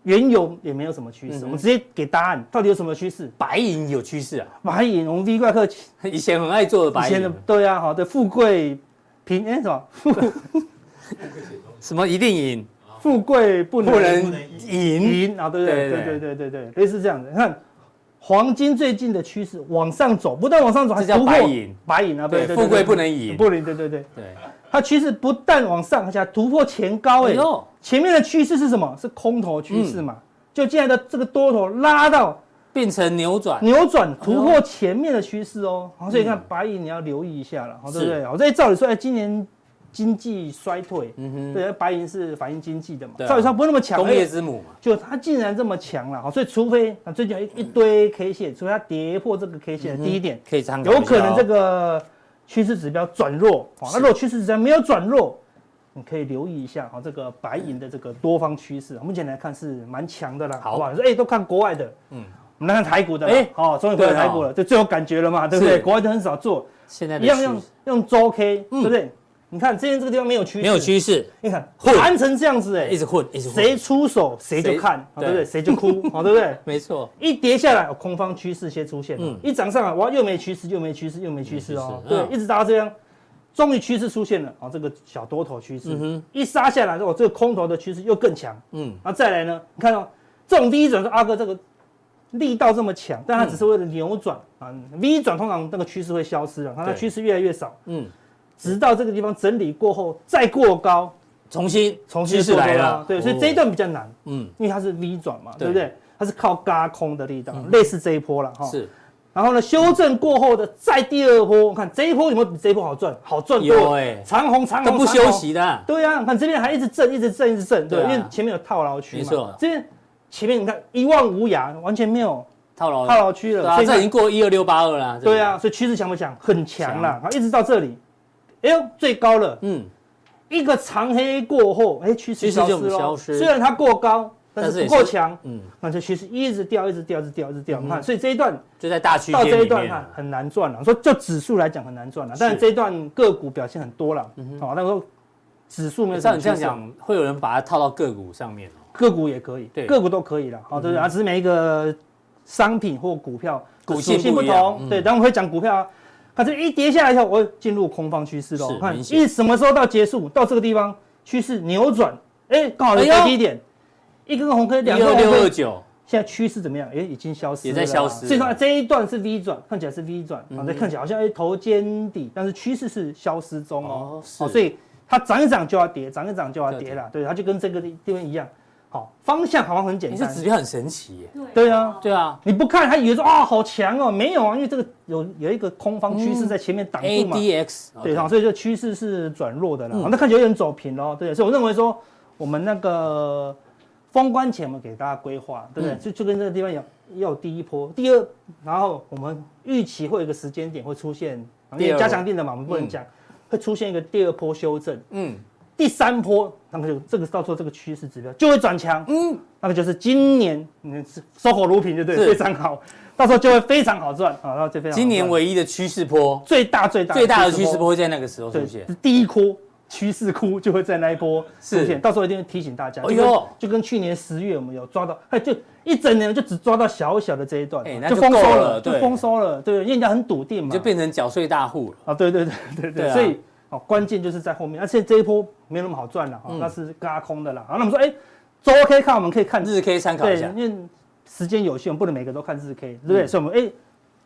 原油也没有什么趋势，我们直接给答案，到底有什么趋势？白银有趋势啊，白银，我们 V 怪客 以前很爱做的白银，对啊，好的，富贵平哎什么？富 什么一定赢，富贵不能不能赢。赢啊，对不对？对对对。对对，类似这样的，你看黄金最近的趋势往上走，不断往上走，还叫白银，白银啊，对，富贵不能赢，不能，对对对对，它趋势不但往上，而且还突破前高，哎，前面的趋势是什么？是空头趋势嘛？就现在的这个多头拉到变成扭转，扭转突破前面的趋势哦，好，所以你看白银你要留意一下了，好，对不对？我，这照理说，哎，今年。经济衰退，嗯哼，对，白银是反映经济的嘛，照理说不会那么强，工业之母嘛，就它竟然这么强了，好，所以除非啊，最近有一一堆 K 线，除非它跌破这个 K 线，第一点可以参考，有可能这个趋势指标转弱，好，那如果趋势指标没有转弱，你可以留意一下，哈，这个白银的这个多方趋势，目前来看是蛮强的啦，好。不好？说哎，都看国外的，嗯，我们来看台股的，哎，好，终于回到台股了，这最有感觉了嘛，对不对？国外都很少做，现在一样用用周 K，对不对？你看，之前这个地方没有趋势，没有趋势。你看盘成这样子，哎，一直混，一直混。谁出手谁就看，对不对？谁就哭，好，对不对？没错。一跌下来，空方趋势先出现，嗯，一涨上来，哇，又没趋势，又没趋势，又没趋势哦，对，一直到这样，终于趋势出现了，啊，这个小多头趋势，一杀下来之后，这个空头的趋势又更强，嗯，然后再来呢，你看到这种 V 转，说阿哥这个力道这么强，但它只是为了扭转啊，V 转通常那个趋势会消失了，它的趋势越来越少，嗯。直到这个地方整理过后再过高，重新重新来了，对，所以这一段比较难，嗯，因为它是 V 转嘛，对。不对？它是靠轧空的力道，类似这一波了哈。是，然后呢，修正过后的再第二波，我看这一波有没有比这一波好赚？好赚多，哎，长红长红都不休息的，对呀，看这边还一直震，一直震，一直震，对，因为前面有套牢区嘛，没错，这边前面你看一望无涯，完全没有套牢套牢区了，所以这已经过一二六八二了，对啊，所以趋势强不强？很强了，好，一直到这里。哎呦，最高了，嗯，一个长黑过后，哎，趋势消失了。虽然它过高，但是不够强，嗯，那这趋势一直掉，一直掉，一直掉，一直掉。你看，所以这一段就在大区间到这一段看很难赚了。说就指数来讲很难赚了，但是这一段个股表现很多了，好，那个指数没有。像你这样讲，会有人把它套到个股上面哦？个股也可以，对，个股都可以了，好，对？啊，只是每一个商品或股票股性不同，对，等我们会讲股票。它这一跌下来以后，我会进入空方趋势喽。看一什么时候到结束，到这个地方趋势扭转，哎，刚好在低点，一根红 K，两根。六二九，现在趋势怎么样？哎，已经消失了，也在消失。所以说这一段是 V 转，看起来是 V 转，啊，再看起来好像哎头肩底，但是趋势是消失中哦。哦，所以它涨一涨就要跌，涨一涨就要跌了。对，它就跟这个地地方一样。好，方向好像很简单，这指标很神奇耶。对啊，对啊，你不看还以为说啊好强哦，没有啊，因为这个有有一个空方趋势在前面挡住嘛。ADX，对啊，所以这趋势是转弱的了。那看起来有点走平了，对，所以我认为说我们那个封关前我们给大家规划，对不对？就就跟这个地方一样，要有第一波，第二，然后我们预期会有一个时间点会出现，因为加强定的嘛，我们不能讲，会出现一个第二波修正，嗯。第三波，那么就这个到时候这个趋势指标就会转强，嗯，那个就是今年你是收口如瓶，就对，非常好，到时候就会非常好赚啊，然后就非常今年唯一的趋势波，最大最大最大的趋势波会在那个时候出现，第一波趋势窟就会在那一波出现，到时候一定会提醒大家，哎呦，就跟去年十月我们有抓到，哎，就一整年就只抓到小小的这一段，就丰收了，就丰收了，对，因为人家很笃定嘛，就变成缴税大户了。啊，对对对对对，所以。哦，关键就是在后面，而且这一波没有那么好赚了，哈，那是嘎空的啦。好，那我们说，哎，周 K 看我们可以看日 K 参考一下，因为时间有限，我们不能每个都看日 K，对不对？所以我们哎，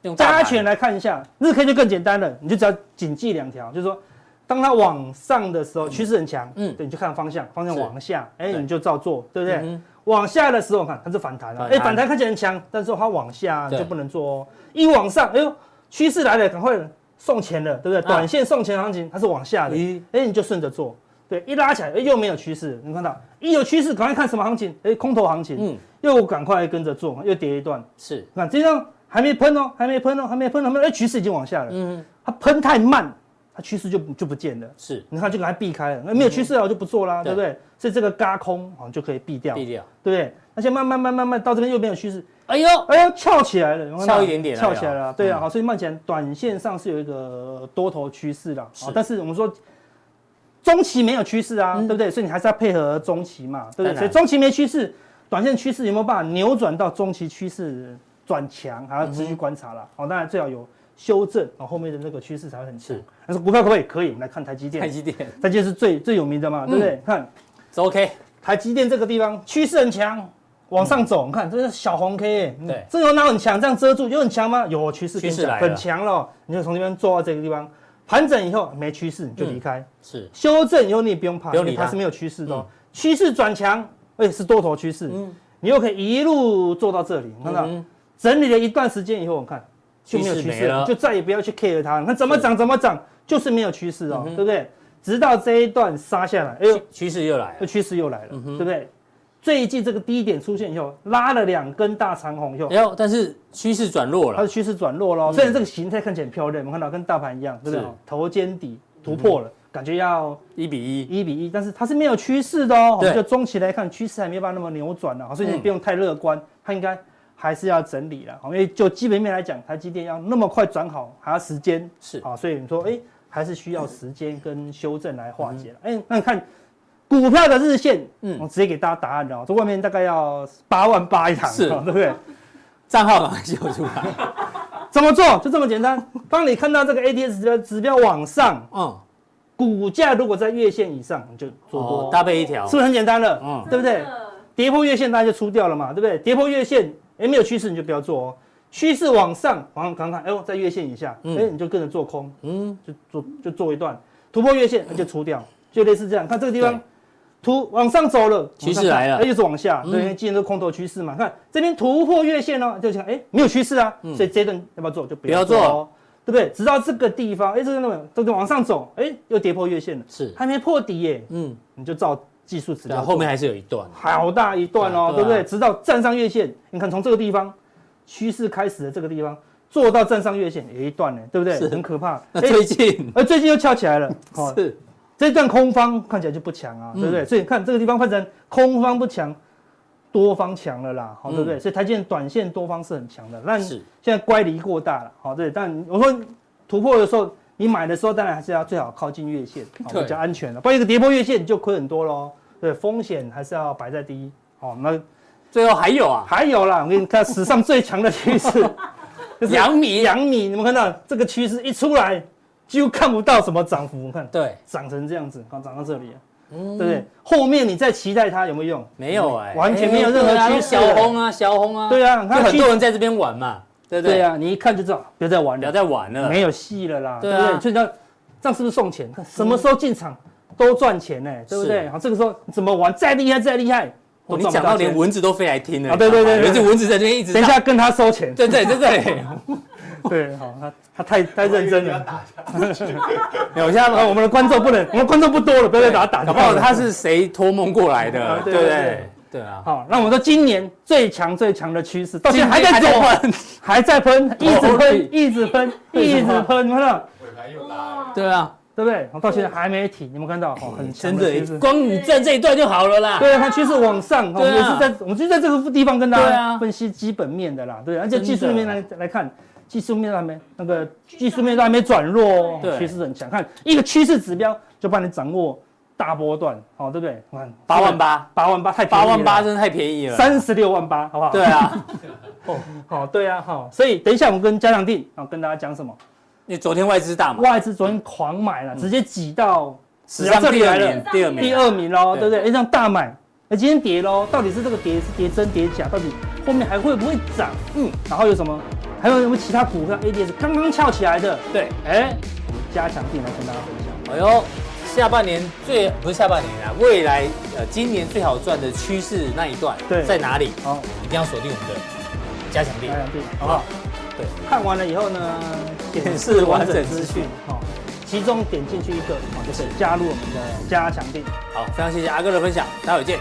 用加权来看一下日 K 就更简单了，你就只要谨记两条，就是说，当它往上的时候趋势很强，嗯，对，你就看方向，方向往下，哎，你就照做，对不对？往下的时候看它是反弹了，哎，反弹看起来很强，但是它往下就不能做哦。一往上，哎呦，趋势来了，赶快。送钱了，对不对？短线送钱行情它是往下的，哎，你就顺着做，对，一拉起来，哎，又没有趋势，你看到。一有趋势，赶快看什么行情？哎，空头行情，嗯，又赶快跟着做，又跌一段，是，那这样还没喷哦，还没喷哦，还没喷，还没，哎，趋势已经往下了，嗯，它喷太慢，它趋势就就不见了，是，你看就给它避开了，那没有趋势了我就不做啦，对不对？所以这个轧空啊就可以避掉，避掉，对不对？那现在慢慢慢慢慢到这边又没有趋势。哎呦，哎呦，翘起来了，翘一点点，翘起来了，对啊，好，所以目前短线上是有一个多头趋势的，好，但是我们说中期没有趋势啊，对不对？所以你还是要配合中期嘛，对不对？所以中期没趋势，短线趋势有没有办法扭转到中期趋势转强，还要持续观察了，好，当然最好有修正，啊，后面的那个趋势才会很强。但是股票可不可以？可以，我们来看台积电，台积电，台积电是最最有名的嘛，对不对？看，走 OK，台积电这个地方趋势很强。往上走，你看这是小红 K，对，这有哪很强？这样遮住有很强吗？有趋势，趋势来很强了。你就从这边做到这个地方，盘整以后没趋势你就离开，是修正以后你也不用怕，因为它是没有趋势的。趋势转强，而且是多头趋势，你又可以一路做到这里，看到整理了一段时间以后，我看就没有趋势了，就再也不要去 care 它，看怎么涨怎么涨，就是没有趋势哦，对不对？直到这一段杀下来，哎呦，趋势又来了，趋势又来了，对不对？最近这个低点出现以后，拉了两根大长红以后，哎呦，但是趋势转弱了，它的趋势转弱了。虽然这个形态看起来很漂亮，我们看到跟大盘一样，对不对？头肩底突破了，感觉要一比一，一比一，但是它是没有趋势的哦。我们就中期来看，趋势还没有办法那么扭转呢，所以你不用太乐观，它应该还是要整理了。因为就基本面来讲，台积电要那么快转好，还要时间，是啊，所以你说，哎。还是需要时间跟修正来化解了。哎，那你看股票的日线，嗯，我直接给大家答案了。这外面大概要八万八一场，是，对不对？账号赶快秀出来。怎么做？就这么简单。当你看到这个 ADS 的指标往上，嗯，股价如果在月线以上，你就做多，搭配一条，是不是很简单了？嗯，对不对？跌破月线，大家就出掉了嘛，对不对？跌破月线，哎，没有趋势你就不要做哦。趋势往上，往上看看，哎呦，在月线以下，哎，你就跟着做空，嗯，就做就做一段突破月线，那就出掉，就类似这样。看这个地方，突往上走了，趋势来了，哎，又是往下，对，因为今天是空头趋势嘛。看这边突破月线哦，就想，哎，没有趋势啊，所以这段要不要做？就不要做哦，对不对？直到这个地方，哎，这个那么，这个往上走，哎，又跌破月线了，是还没破底耶，嗯，你就照技术指标，后面还是有一段，好大一段哦，对不对？直到站上月线，你看从这个地方。趋势开始的这个地方做到站上月线有一段呢，对不对？是很可怕。那最近，而最近又翘起来了。是，这段空方看起来就不强啊，对不对？所以看这个地方换成空方不强，多方强了啦，好，对不对？所以台积电短线多方是很强的，但是现在乖离过大了，好，对。但我说突破的时候，你买的时候当然还是要最好靠近月线，比较安全的。不然一个跌破月线你就亏很多喽，对，风险还是要摆在第一。好，那。最后还有啊，还有啦！我给你看史上最强的趋势，阳米，阳米，你们看到这个趋势一出来，几乎看不到什么涨幅。我看，对，涨成这样子，刚涨到这里，嗯，对不对？后面你再期待它有没有用？没有哎，完全没有任何趋势。小红啊，小红啊，对啊，看很多人在这边玩嘛，对不对？对啊，你一看就知道，不要再玩了，别再玩了，没有戏了啦，对不对？所以这这样是不是送钱？什么时候进场都赚钱呢？对不对？好，这个时候怎么玩？再厉害，再厉害。你讲到连蚊子都飞来听了啊！对对对，有只蚊子在这边一直。等一下跟他收钱。对对对对。对，好，他他太太认真了。有，现在我们的观众不能，我们观众不多了，不要再把他打。搞不好他是谁托梦过来的？对不对？对啊。好，那我们说今年最强最强的趋势，到现在还在走，还在喷，一直喷，一直喷，一直喷，看到？尾盘又拉。对啊。对不对？到现在还没停，你们看到哦，很真的，光你站这一段就好了啦。对啊，它趋势往上，我们也是在，我们就在这个地方跟大家分析基本面的啦。对，而且技术面来来看，技术面都还没那个技术面都还没转弱，趋势很强。看一个趋势指标就帮你掌握大波段，好，对不对？看八万八，八万八太八万八真的太便宜了，三十六万八，好不好？对啊，哦，好，对啊，好，所以等一下我们跟加强定啊，跟大家讲什么？你昨天外资大买，外资昨天狂买了，直接挤到史上第二名，第二名，第二名喽，对不对？哎，这样大买，哎，今天跌喽，到底是这个跌是跌真跌假？到底后面还会不会涨？嗯，然后有什么？还有什么其他股票 ADS 刚刚翘起来的？对，哎，我们加强錠来跟大家分享。哎呦，下半年最不是下半年啊，未来呃今年最好赚的趋势那一段在哪里？好，一定要锁定我们的加强錠，加强錠，好不好？看完了以后呢，显示完整资讯，好，其中点进去一个，哦，就是加入我们的加强定。好，非常谢谢阿哥的分享，待会见。